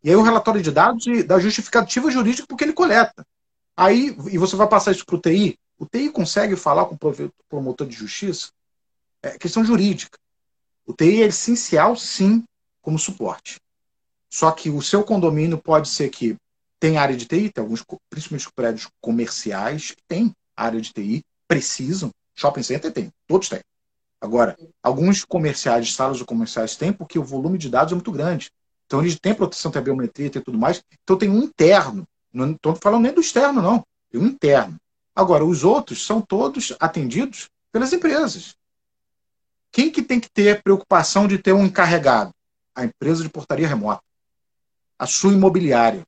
E aí o relatório de dados da justificativa jurídica porque ele coleta. Aí, e você vai passar isso para o TI, o TI consegue falar com o promotor de justiça? É questão jurídica. O TI é essencial, sim, como suporte. Só que o seu condomínio pode ser que tem área de TI, tem alguns, principalmente prédios comerciais, que tem área de TI, precisam. Shopping center tem, todos têm. Agora, alguns comerciais, salas comerciais têm, porque o volume de dados é muito grande. Então, eles têm proteção, tem biometria, tem tudo mais. Então, tem um interno. Não estou falando nem do externo, não. Tem um interno. Agora, os outros são todos atendidos pelas empresas. Quem que tem que ter preocupação de ter um encarregado? A empresa de portaria remota. A sua imobiliária.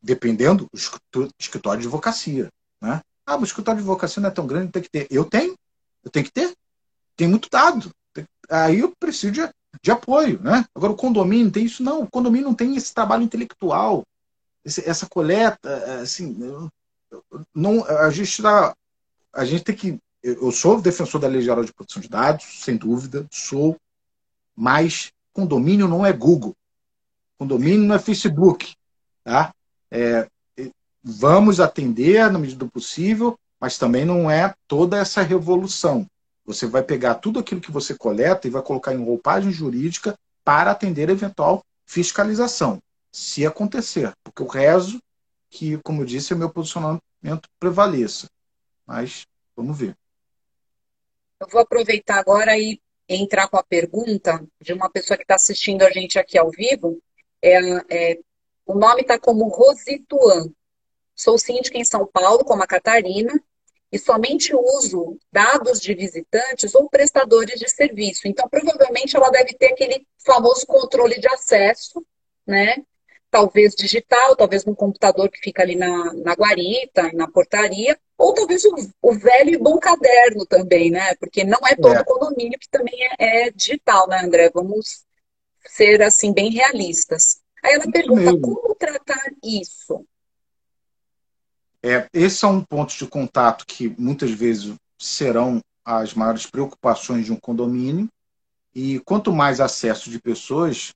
Dependendo do escritório de advocacia. Né? Ah, mas o escritório de advocacia não é tão grande, tem que ter. Eu tenho. Eu tenho que ter. Tem muito dado. Aí eu preciso de, de apoio. Né? Agora, o condomínio tem isso? Não. O condomínio não tem esse trabalho intelectual. Esse, essa coleta. Assim, não, a gente tá, a gente tem que eu sou defensor da Lei Geral de Proteção de Dados, sem dúvida, sou, mas condomínio não é Google, condomínio não é Facebook, tá? É, vamos atender na medida do possível, mas também não é toda essa revolução. Você vai pegar tudo aquilo que você coleta e vai colocar em roupagem jurídica para atender eventual fiscalização, se acontecer, porque eu rezo que, como eu disse, o meu posicionamento prevaleça. Mas vamos ver. Eu vou aproveitar agora e entrar com a pergunta de uma pessoa que está assistindo a gente aqui ao vivo. É, é o nome está como Rosituan. Sou síndica em São Paulo, como a Catarina, e somente uso dados de visitantes ou prestadores de serviço. Então, provavelmente, ela deve ter aquele famoso controle de acesso, né? talvez digital, talvez no computador que fica ali na, na guarita, na portaria, ou talvez o, o, velho e bom caderno também, né? Porque não é todo é. condomínio que também é, é, digital, né, André? Vamos ser, assim, bem realistas. Aí ela pergunta, como tratar isso? É, esses são pontos de contato que muitas vezes serão as maiores preocupações de um condomínio, e quanto mais acesso de pessoas,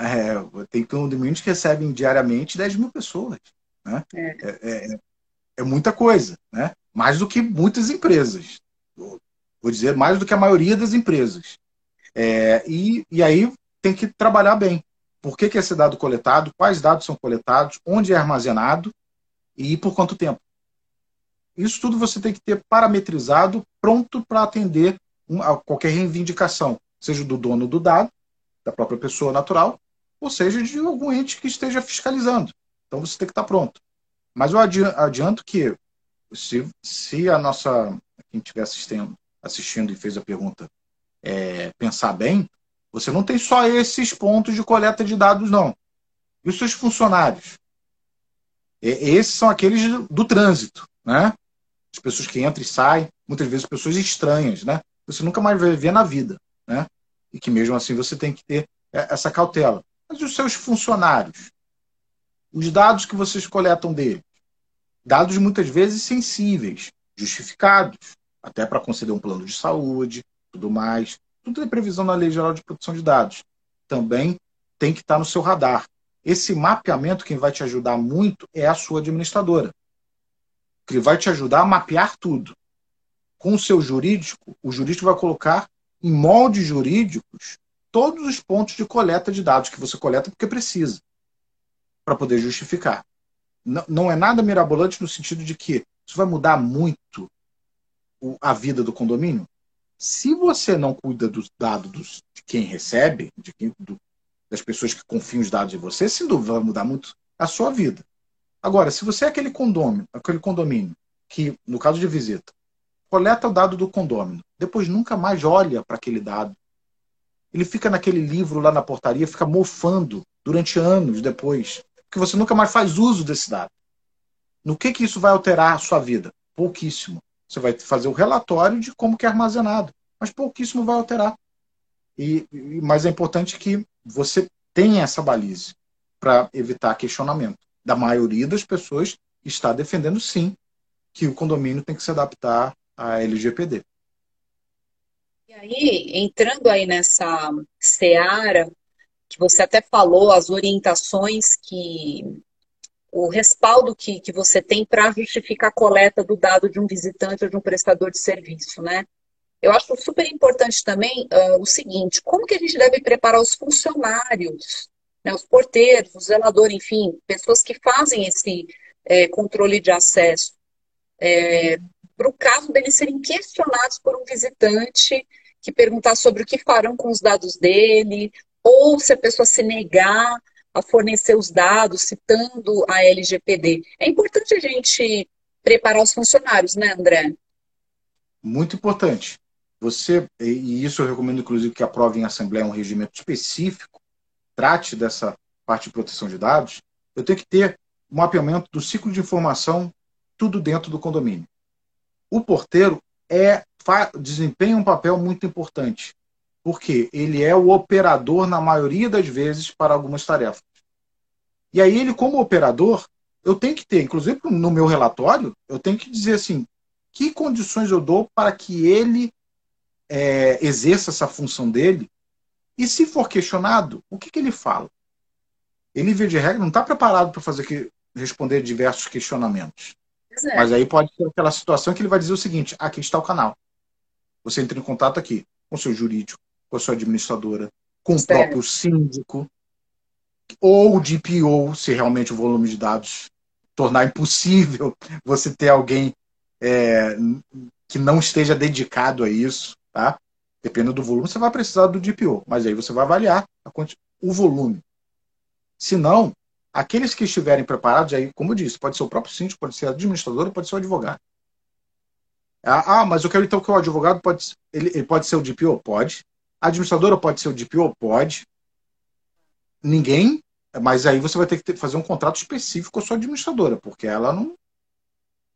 é, tem condomínios que recebem diariamente 10 mil pessoas. Né? É. é. É, é, muita coisa, né? mais do que muitas empresas. Vou dizer, mais do que a maioria das empresas. É, e, e aí tem que trabalhar bem. Por que, que esse dado coletado? Quais dados são coletados? Onde é armazenado? E por quanto tempo? Isso tudo você tem que ter parametrizado, pronto para atender uma, qualquer reivindicação, seja do dono do dado, da própria pessoa natural, ou seja, de algum ente que esteja fiscalizando. Então você tem que estar pronto. Mas eu adianto que, se, se a nossa, quem estiver assistindo, assistindo e fez a pergunta, é, pensar bem, você não tem só esses pontos de coleta de dados, não. E os seus funcionários? E, esses são aqueles do, do trânsito, né? As pessoas que entram e saem, muitas vezes pessoas estranhas, né? Você nunca mais vai ver na vida, né? e que mesmo assim você tem que ter é, essa cautela. Mas os seus funcionários, os dados que vocês coletam deles, dados muitas vezes sensíveis, justificados, até para conceder um plano de saúde, tudo mais, tudo é previsão na Lei Geral de Proteção de Dados. Também tem que estar no seu radar. Esse mapeamento, quem vai te ajudar muito é a sua administradora. Que vai te ajudar a mapear tudo. Com o seu jurídico, o jurídico vai colocar em moldes jurídicos todos os pontos de coleta de dados que você coleta porque precisa, para poder justificar. Não, não é nada mirabolante no sentido de que isso vai mudar muito a vida do condomínio. Se você não cuida dos dados de quem recebe, de quem, do, das pessoas que confiam os dados em você, sem dúvida vai mudar muito a sua vida. Agora, se você é aquele condomínio, aquele condomínio que, no caso de visita, coleta o dado do condômino, depois nunca mais olha para aquele dado. Ele fica naquele livro lá na portaria, fica mofando durante anos depois, porque você nunca mais faz uso desse dado. No que, que isso vai alterar a sua vida? Pouquíssimo. Você vai fazer o relatório de como que é armazenado. mas pouquíssimo vai alterar. E, mas é importante que você tenha essa baliza para evitar questionamento. Da maioria das pessoas está defendendo sim que o condomínio tem que se adaptar à LGPD. E aí, entrando aí nessa seara que você até falou, as orientações que o respaldo que, que você tem para justificar a coleta do dado de um visitante ou de um prestador de serviço, né? Eu acho super importante também uh, o seguinte: como que a gente deve preparar os funcionários, né, os porteiros, o zelador, enfim, pessoas que fazem esse é, controle de acesso, é, para o caso deles serem questionados por um visitante que perguntar sobre o que farão com os dados dele, ou se a pessoa se negar a fornecer os dados citando a LGPD. É importante a gente preparar os funcionários, né, André? Muito importante. Você, e isso eu recomendo inclusive que aprove em assembleia um regimento específico, trate dessa parte de proteção de dados, eu tenho que ter um mapeamento do ciclo de informação, tudo dentro do condomínio. O porteiro é desempenha um papel muito importante porque ele é o operador, na maioria das vezes, para algumas tarefas. E aí, ele, como operador, eu tenho que ter, inclusive no meu relatório, eu tenho que dizer assim: que condições eu dou para que ele é, exerça essa função dele? E se for questionado, o que, que ele fala? Ele, via de regra, não está preparado para fazer que, responder diversos questionamentos. É. Mas aí pode ser aquela situação que ele vai dizer o seguinte: aqui está o canal. Você entra em contato aqui com o seu jurídico, com a sua administradora, com o próprio síndico, ou o DPO, se realmente o volume de dados tornar impossível você ter alguém é, que não esteja dedicado a isso, tá? Dependendo do volume, você vai precisar do DPO, mas aí você vai avaliar o volume. Se não, aqueles que estiverem preparados, aí, como eu disse, pode ser o próprio síndico, pode ser a administradora, pode ser o advogado. Ah, ah mas eu quero então que o advogado pode, ele, ele pode ser o DPO? Pode. A administradora pode ser o DPO? Pode. Ninguém, mas aí você vai ter que fazer um contrato específico com a sua administradora, porque ela não.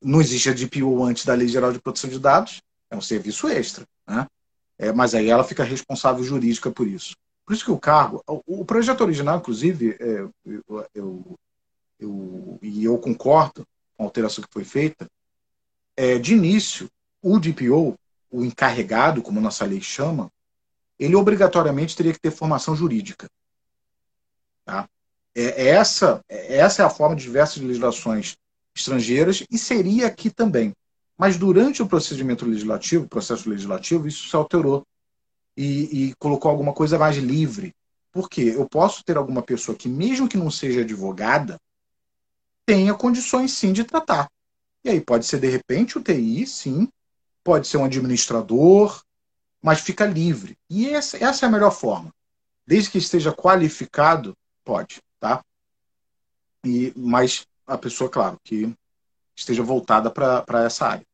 Não existe a DPO antes da Lei Geral de Proteção de Dados, é um serviço extra. Né? É, mas aí ela fica responsável jurídica por isso. Por isso que o cargo. O, o projeto original, inclusive, é, eu, eu, eu, e eu concordo com a alteração que foi feita, é, de início, o DPO, o encarregado, como nossa lei chama, ele obrigatoriamente teria que ter formação jurídica. Tá? É, é essa, é, essa é a forma de diversas legislações estrangeiras e seria aqui também. Mas durante o procedimento legislativo, processo legislativo, isso se alterou e, e colocou alguma coisa mais livre. Por quê? Eu posso ter alguma pessoa que, mesmo que não seja advogada, tenha condições sim de tratar. E aí pode ser, de repente, o TI, sim, pode ser um administrador, mas fica livre. E essa, essa é a melhor forma. Desde que esteja qualificado, pode, tá? E, mas a pessoa, claro, que esteja voltada para essa área.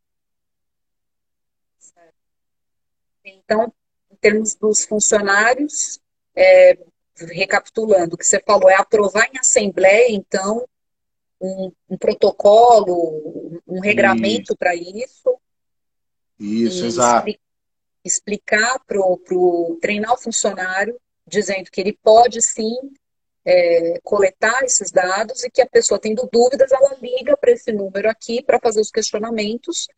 Então, em termos dos funcionários, é, recapitulando, o que você falou é aprovar em assembleia, então, um, um protocolo, um regramento para isso. Isso, exato explicar pro, pro treinar o funcionário, dizendo que ele pode sim é, coletar esses dados e que a pessoa tendo dúvidas, ela liga para esse número aqui para fazer os questionamentos.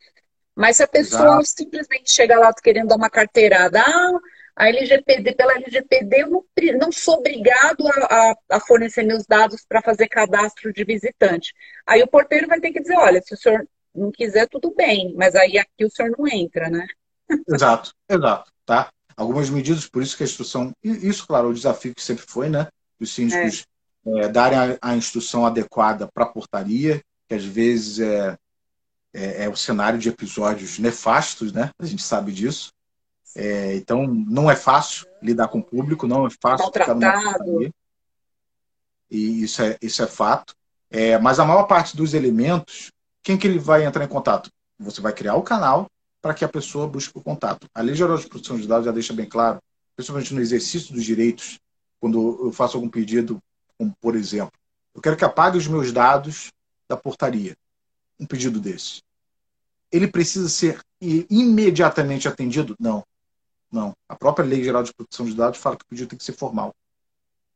Mas se a pessoa Exato. simplesmente chega lá querendo dar uma carteirada, ah, a LGPD, pela LGPD, eu não, não sou obrigado a, a, a fornecer meus dados para fazer cadastro de visitante. Aí o porteiro vai ter que dizer, olha, se o senhor não quiser, tudo bem, mas aí aqui o senhor não entra, né? Exato, exato. Tá? Algumas medidas, por isso que a instrução. Isso, claro, o desafio que sempre foi, né? Os síndicos é. É, darem a, a, instrução adequada para a portaria, que às vezes é, é, é, o cenário de episódios nefastos, né? A gente sabe disso. É, então, não é fácil lidar com o público, não é fácil ficar numa portaria. E isso é, isso é fato. É, mas a maior parte dos elementos, quem que ele vai entrar em contato? Você vai criar o canal, para que a pessoa busque o contato. A Lei Geral de Proteção de Dados já deixa bem claro, principalmente no exercício dos direitos, quando eu faço algum pedido, como por exemplo, eu quero que apague os meus dados da portaria. Um pedido desse. Ele precisa ser imediatamente atendido? Não. Não. A própria Lei Geral de Proteção de Dados fala que o pedido tem que ser formal.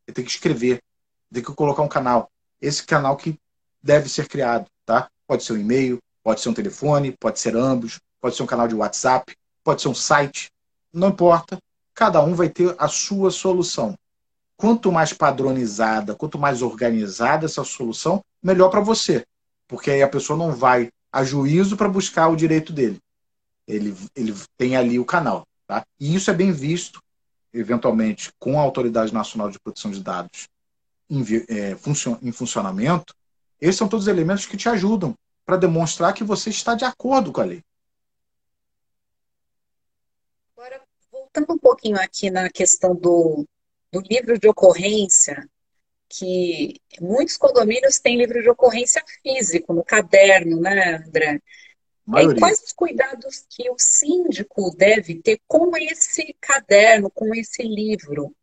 Ele tem que escrever, tem que colocar um canal. Esse canal que deve ser criado, tá? Pode ser um e-mail, pode ser um telefone, pode ser ambos, pode ser um canal de WhatsApp, pode ser um site, não importa. Cada um vai ter a sua solução. Quanto mais padronizada, quanto mais organizada essa solução, melhor para você. Porque aí a pessoa não vai a juízo para buscar o direito dele. Ele, ele tem ali o canal. Tá? E isso é bem visto, eventualmente, com a Autoridade Nacional de Proteção de Dados em, é, em funcionamento. Esses são todos elementos que te ajudam para demonstrar que você está de acordo com a lei. Agora, voltando um pouquinho aqui na questão do, do livro de ocorrência, que muitos condomínios têm livro de ocorrência físico, no caderno, né, André? E quais os cuidados que o síndico deve ter com esse caderno, com esse livro?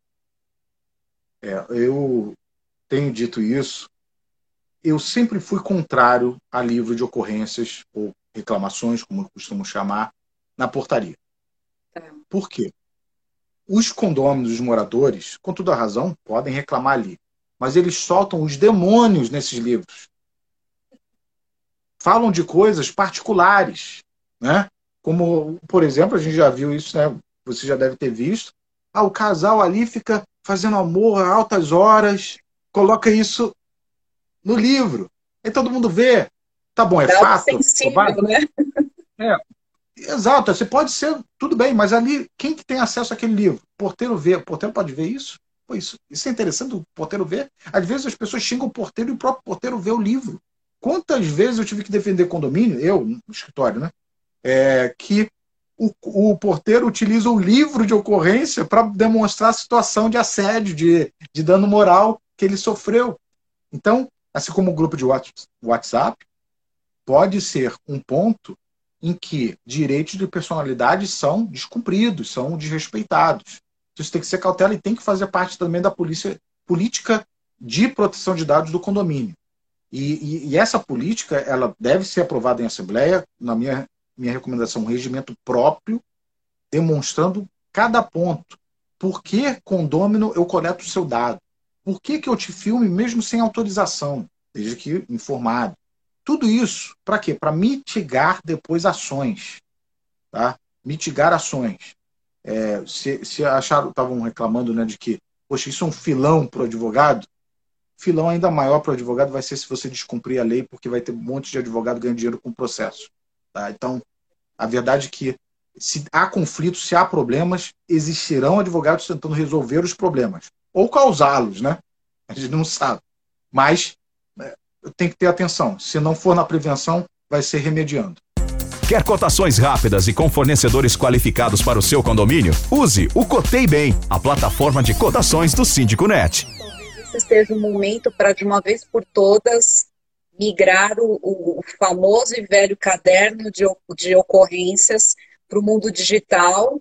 É, eu tenho dito isso. Eu sempre fui contrário a livro de ocorrências ou reclamações, como eu costumo chamar, na portaria. Tá. Por quê? Os condôminos, os moradores, com toda razão, podem reclamar ali mas eles soltam os demônios nesses livros. Falam de coisas particulares, né? Como, por exemplo, a gente já viu isso, né? Você já deve ter visto. Ah, o casal ali fica fazendo amor a altas horas, coloca isso no livro. Aí todo mundo vê. Tá bom, é, é fato. Sensível, né? É, exato, você pode ser, tudo bem, mas ali, quem que tem acesso àquele livro? O porteiro vê, o porteiro pode ver isso? Pô, isso, isso é interessante o porteiro ver. Às vezes as pessoas xingam o porteiro e o próprio porteiro vê o livro. Quantas vezes eu tive que defender condomínio, eu, no escritório, né? É, que o, o, porteiro utiliza o livro de ocorrência para demonstrar a situação de assédio, de, de dano moral que ele sofreu. Então, assim como o grupo de WhatsApp, pode ser um ponto em que direitos de personalidade são descumpridos, são desrespeitados. Isso tem que ser cautela e tem que fazer parte também da polícia, política de proteção de dados do condomínio. E, e, e, essa política ela deve ser aprovada em assembleia, na minha, minha recomendação, um regimento próprio, demonstrando cada ponto. Por que condômino eu coleto o seu dado? Por que, que eu te filme mesmo sem autorização, desde que informado? Tudo isso, para quê? Para mitigar depois ações. Tá? Mitigar ações. É, se, se acharam, estavam reclamando né, de que, poxa, isso é um filão para o advogado, filão ainda maior para o advogado vai ser se você descumprir a lei, porque vai ter um monte de advogado ganhando dinheiro com o processo. Tá? Então, a verdade é que se há conflitos, se há problemas, existirão advogados tentando resolver os problemas. Ou causá-los, né? A gente não sabe. Mas é, tem que ter atenção. Se não for na prevenção, vai ser remediando. Quer cotações rápidas e com fornecedores qualificados para o seu condomínio? Use o Cotei Bem, a plataforma de cotações do Síndico Net. Talvez esse seja o momento para, de uma vez por todas, migrar o, o famoso e velho caderno de, de ocorrências para o mundo digital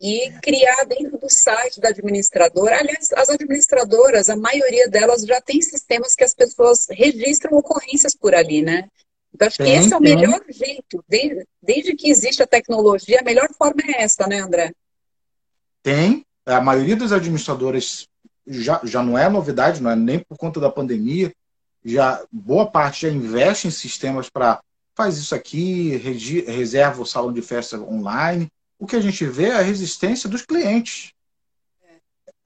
e criar dentro do site da administradora. Aliás, as administradoras, a maioria delas já tem sistemas que as pessoas registram ocorrências por ali, né? Então, acho tem, que esse é o tem. melhor jeito. Desde, desde que existe a tecnologia, a melhor forma é essa, né, André? Tem. A maioria das administradoras já, já não é novidade, não é nem por conta da pandemia. Já boa parte já investe em sistemas para faz isso aqui, reserva o salão de festa online. O que a gente vê é a resistência dos clientes.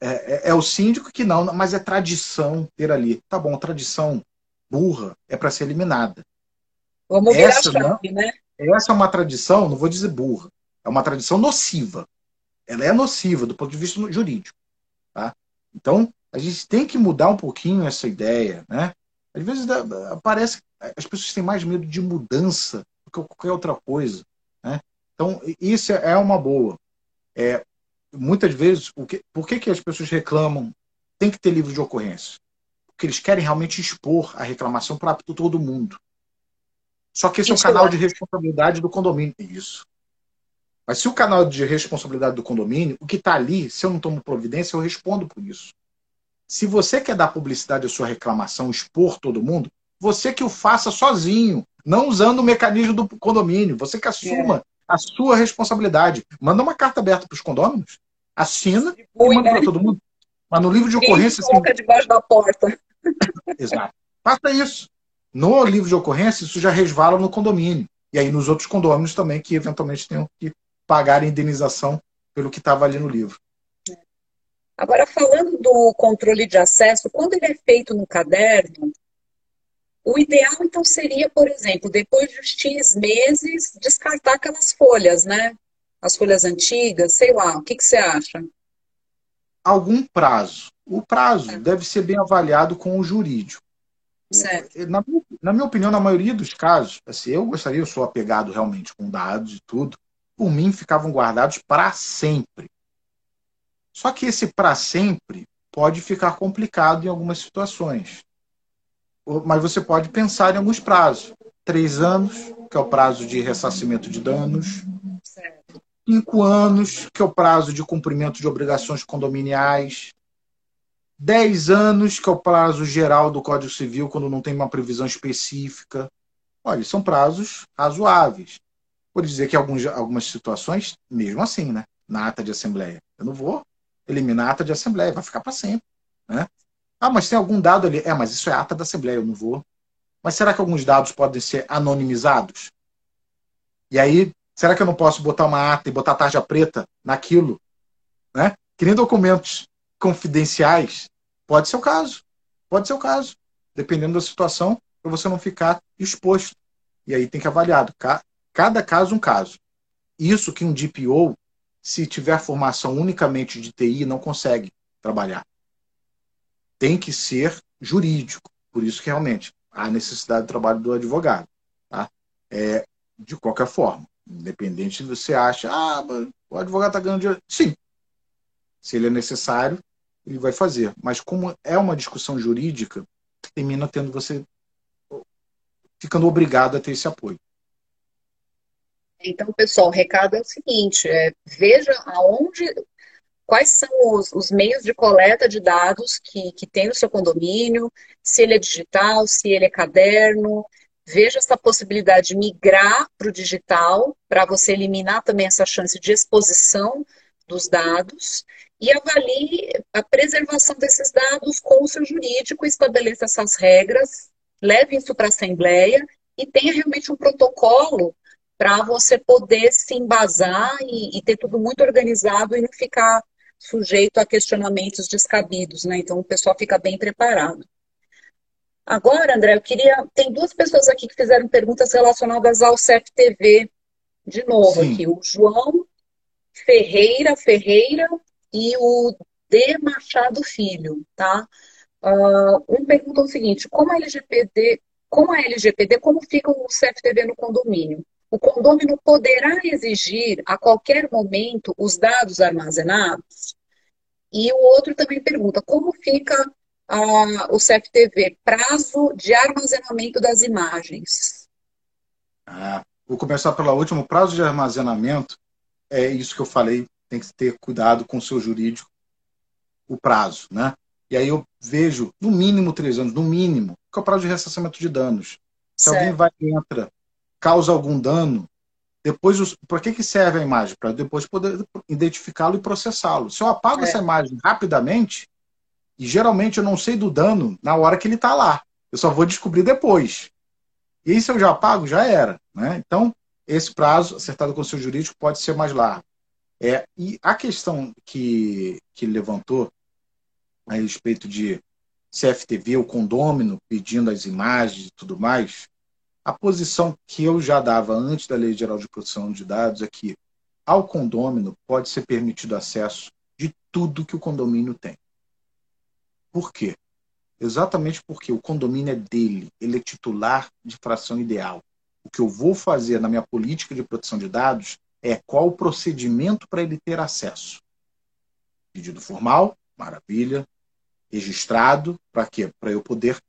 É, é, é, o síndico que não, mas é tradição ter ali. Tá bom, tradição burra é para ser eliminada. Vamos virar essa, a chave, né? Essa é uma tradição, não vou dizer burra, é uma tradição nociva. Ela é nociva do ponto de vista jurídico. Tá? Então, a gente tem que mudar um pouquinho essa ideia. Né? Às vezes parece que as pessoas têm mais medo de mudança do que qualquer outra coisa. Então, isso é uma boa. É, muitas vezes, o que, por que, que as pessoas reclamam? Tem que ter livro de ocorrência. Porque eles querem realmente expor a reclamação para todo mundo. Só que esse Isso é o canal de responsabilidade do condomínio. Isso. Mas se o canal de responsabilidade do condomínio, o que está ali, se eu não tomo providência, eu respondo por isso. Se você quer dar publicidade à sua reclamação, expor todo mundo, você que o faça sozinho, não usando o mecanismo do condomínio. Você que assuma é. A sua responsabilidade. Manda uma carta aberta para os condôminos, assina e manda né? para todo mundo. Mas no livro de ocorrência. Coloca assim, debaixo da porta. Exato. Faça isso. No livro de ocorrência, isso já resvala no condomínio. E aí nos outros condôminos também, que eventualmente tenham que pagar a indenização pelo que estava ali no livro. Agora, falando do controle de acesso, quando ele é feito no caderno, o ideal, então, seria, por exemplo, depois de X meses, descartar aquelas folhas, né? As folhas antigas, sei lá. O que, que você acha? Algum prazo. O prazo é. deve ser bem avaliado com o jurídico. Certo. Na, na, minha opinião, na maioria dos casos, assim, eu gostaria, eu sou apegado realmente com dados e tudo, por mim ficavam guardados para sempre. Só que esse para sempre pode ficar complicado em algumas situações mas você pode pensar em alguns prazos. Três anos, que é o prazo de ressarcimento de danos. Certo. Cinco anos, que é o prazo de cumprimento de obrigações condominiais. Dez anos, que é o prazo geral do Código Civil, quando não tem uma previsão específica. Olha, são prazos razoáveis. Por dizer que alguns, algumas situações, mesmo assim, né? Na ata de assembleia. Eu não vou eliminar a ata de assembleia, vai ficar para sempre. Né? Ah, mas tem algum dado ali? É, mas isso é ata da Assembleia, eu não vou. Mas será que alguns dados podem ser anonimizados? E aí, será que eu não posso botar uma ata e botar tarja preta naquilo? Né? Que nem documentos confidenciais. Pode ser o caso. Pode ser o caso. Dependendo da situação, para você não ficar exposto. E aí tem que avaliar. Cada caso um caso. Isso que um DPO, se tiver formação unicamente de TI, não consegue trabalhar tem que ser jurídico. Por isso que realmente há necessidade do trabalho do advogado. Tá? É, de qualquer forma, independente se você acha, ah, o advogado está ganhando dinheiro. Sim. Se ele é necessário, ele vai fazer. Mas como é uma discussão jurídica, termina tendo você ficando obrigado a ter esse apoio. Então, pessoal, o recado é o seguinte: é, veja aonde quais são os, os, meios de coleta de dados que, que tem no seu condomínio, se ele é digital, se ele é caderno. Veja essa possibilidade de migrar para o digital, para você eliminar também essa chance de exposição dos dados e avalie a preservação desses dados com o seu jurídico, estabeleça essas regras, leve isso para a Assembleia e tenha realmente um protocolo para você poder se embasar e, e, ter tudo muito organizado e não ficar sujeito a questionamentos descabidos, né? Então o pessoal fica bem preparado. Agora, André, eu queria. Tem duas pessoas aqui que fizeram perguntas relacionadas ao CFTV. De novo Sim. aqui, o João Ferreira Ferreira e o D. Machado Filho, tá? Uh, um pergunta o seguinte: como a LGPD, com a LGPD, como fica o CFTV no condomínio? O condomínio poderá exigir a qualquer momento os dados armazenados? E o outro também pergunta: como fica uh, o CFTV? Prazo de armazenamento das imagens? Ah, vou começar pela última. O prazo de armazenamento é isso que eu falei, tem que ter cuidado com o seu jurídico, o prazo, né? E aí eu vejo, no mínimo três anos, no mínimo, que é o prazo de ressarcimento de danos. Se certo. alguém vai e entra causa algum dano, depois para que, que serve a imagem? Para depois poder identificá-lo e processá-lo. Se eu apago é. essa imagem rapidamente, e geralmente eu não sei do dano na hora que ele está lá, eu só vou descobrir depois. E aí, se eu já apago, já era. Né? Então, esse prazo, acertado com o seu jurídico, pode ser mais largo. É, e a questão que, que levantou a respeito de CFTV, o condômino pedindo as imagens e tudo mais, a posição que eu já dava antes da Lei Geral de Proteção de Dados é que ao condômino pode ser permitido acesso de tudo que o condomínio tem. Por quê? Exatamente porque o condomínio é dele, ele é titular de fração ideal. O que eu vou fazer na minha política de proteção de dados é qual o procedimento para ele ter acesso. Pedido formal, maravilha. Registrado, para quê? Para eu poder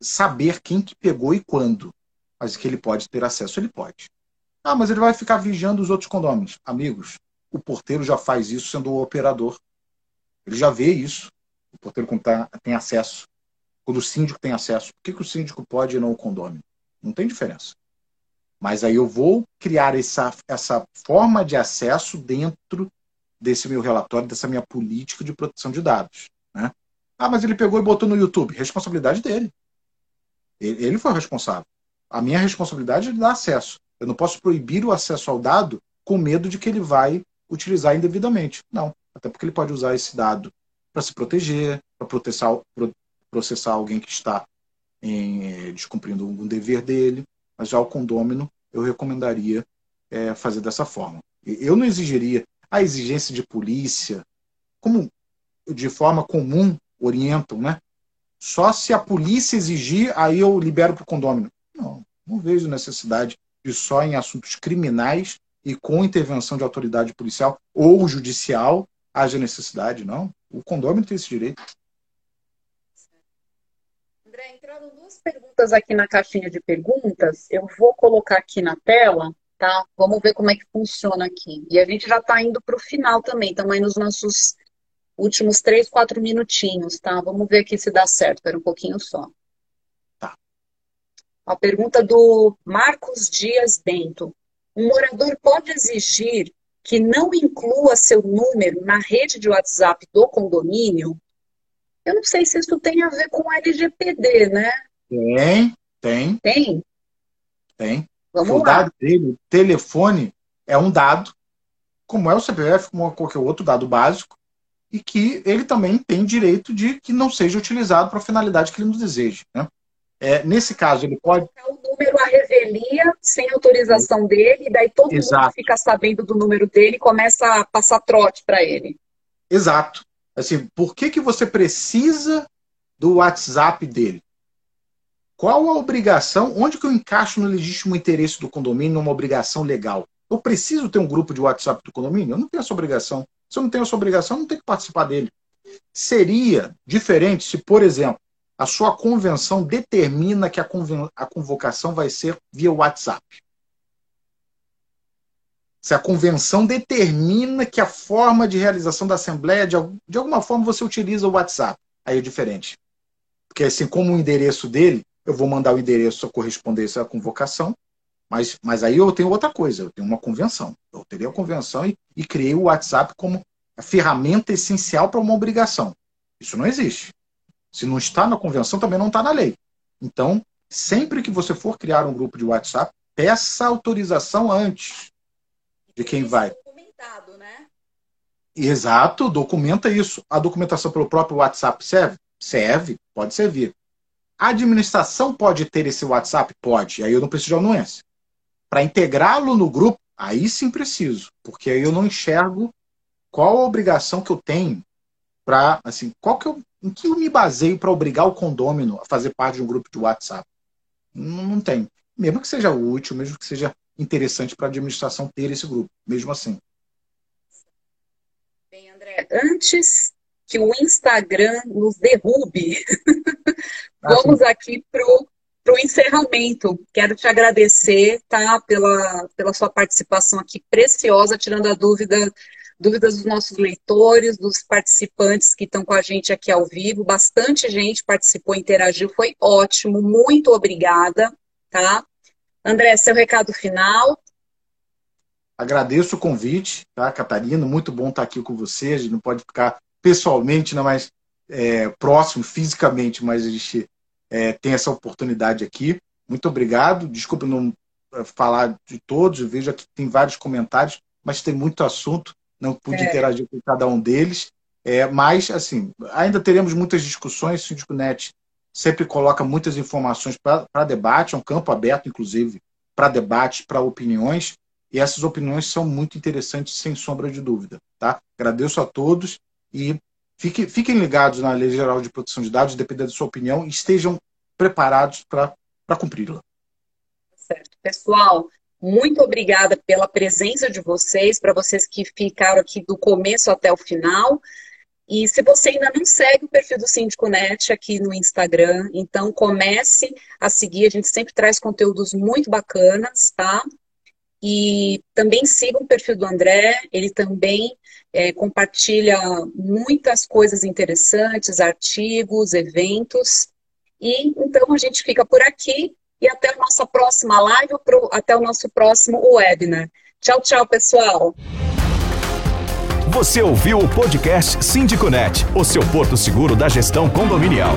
saber quem que pegou e quando. Mas que ele pode ter acesso, ele pode. Ah, mas ele vai ficar vigiando os outros condôminos. Amigos, o porteiro já faz isso sendo o operador. Ele já vê isso. O porteiro tem acesso. Quando o síndico tem acesso. Por que, que o síndico pode e não o condômino? Não tem diferença. Mas aí eu vou criar essa, essa forma de acesso dentro desse meu relatório, dessa minha política de proteção de dados. Né? Ah, mas ele pegou e botou no YouTube. Responsabilidade dele. Ele foi o responsável. A minha responsabilidade é dar acesso. Eu não posso proibir o acesso ao dado com medo de que ele vai utilizar indevidamente. Não. Até porque ele pode usar esse dado para se proteger, para processar, alguém que está em, eh, descumprindo um dever dele. Mas já o condômino, eu recomendaria é, fazer dessa forma. Eu não exigiria a exigência de polícia, como de forma comum orientam, né? Só se a polícia exigir, aí eu libero para o condômino. Não, não vejo necessidade de só em assuntos criminais e com intervenção de autoridade policial ou judicial haja necessidade, não. O condômino tem esse direito. André, entraram duas perguntas aqui na caixinha de perguntas. Eu vou colocar aqui na tela, tá? Vamos ver como é que funciona aqui. E a gente já está indo para o final também, aí nos nossos últimos três, quatro minutinhos, tá? Vamos ver aqui se dá certo, espera um pouquinho só. Tá. A pergunta do Marcos Dias Bento. Um morador pode exigir que não inclua seu número na rede de WhatsApp do condomínio? Eu não sei se isso tem a ver com LGPD, né? Tem, tem. Tem? Tem. Vamos o lá. dado dele, telefone, é um dado, como é o CPF, como qualquer outro dado básico, e que ele também tem direito de que não seja utilizado para a finalidade que ele nos deseje. Né? É, nesse caso, ele pode. É o número a revelia sem autorização dele, e daí todo Exato. mundo fica sabendo do número dele e começa a passar trote para ele. Exato. Assim, por que, que você precisa do WhatsApp dele? Qual a obrigação? Onde que eu encaixo no legítimo interesse do condomínio numa obrigação legal? Eu preciso ter um grupo de WhatsApp do condomínio? Eu não tenho essa obrigação. Se eu não tenho essa obrigação, eu não tenho que participar dele. Seria diferente se, por exemplo, a sua convenção determina que a, conven a convocação vai ser via WhatsApp. Se a convenção determina que a forma de realização da Assembleia, de, de alguma forma, você utiliza o WhatsApp, aí é diferente. Porque, assim, como o endereço dele, eu vou mandar o endereço a correspondência à convocação, mas, mas aí eu tenho outra coisa, eu tenho uma convenção. Eu teria a convenção e, e criei o WhatsApp como a ferramenta essencial para uma obrigação. Isso não existe. Se não está na convenção, também não está na lei. Então, sempre que você for criar um grupo de WhatsApp, peça autorização antes de quem vai. Documentado, né? Exato, documenta isso. A documentação pelo próprio WhatsApp serve? Serve, pode servir. A administração pode ter esse WhatsApp? Pode. Aí eu não preciso de anuência. Para integrá-lo no grupo, aí sim preciso. Porque aí eu não enxergo qual a obrigação que eu tenho para, assim, qual que eu, em que eu me baseio para obrigar o condômino a fazer parte de um grupo de WhatsApp? Não, não tem. Mesmo que seja útil, mesmo que seja interessante para a administração ter esse grupo, mesmo assim. Bem, André, antes que o Instagram nos derrube, vamos aqui pro para o encerramento. Quero te agradecer, tá, pela, pela sua participação aqui preciosa, tirando a dúvida, dúvidas dos nossos leitores, dos participantes que estão com a gente aqui ao vivo. Bastante gente participou, interagiu, foi ótimo. Muito obrigada, tá? André, seu recado final. Agradeço o convite, tá, Catarina? Muito bom estar aqui com você. A gente não pode ficar pessoalmente, não mais é, próximo fisicamente, mas a gente é, tem essa oportunidade aqui. Muito obrigado. Desculpa não é, falar de todos, eu vejo aqui que tem vários comentários, mas tem muito assunto, não pude é. interagir com cada um deles. É, mas, assim, ainda teremos muitas discussões. O Síndico Net sempre coloca muitas informações para debate, é um campo aberto, inclusive, para debate, para opiniões, e essas opiniões são muito interessantes, sem sombra de dúvida. Tá? Agradeço a todos e Fique, fiquem ligados na Lei Geral de Proteção de Dados, dependendo da sua opinião, e estejam preparados para cumpri-la. Certo. Pessoal, muito obrigada pela presença de vocês, para vocês que ficaram aqui do começo até o final. E se você ainda não segue o perfil do Síndico Net aqui no Instagram, então comece a seguir, a gente sempre traz conteúdos muito bacanas, tá? E também siga o perfil do André, ele também é, compartilha muitas coisas interessantes, artigos, eventos. E então a gente fica por aqui e até nosso nossa próxima live até o nosso próximo webinar. Tchau, tchau, pessoal. Você ouviu o podcast Síndico Net, o seu porto seguro da gestão condominial.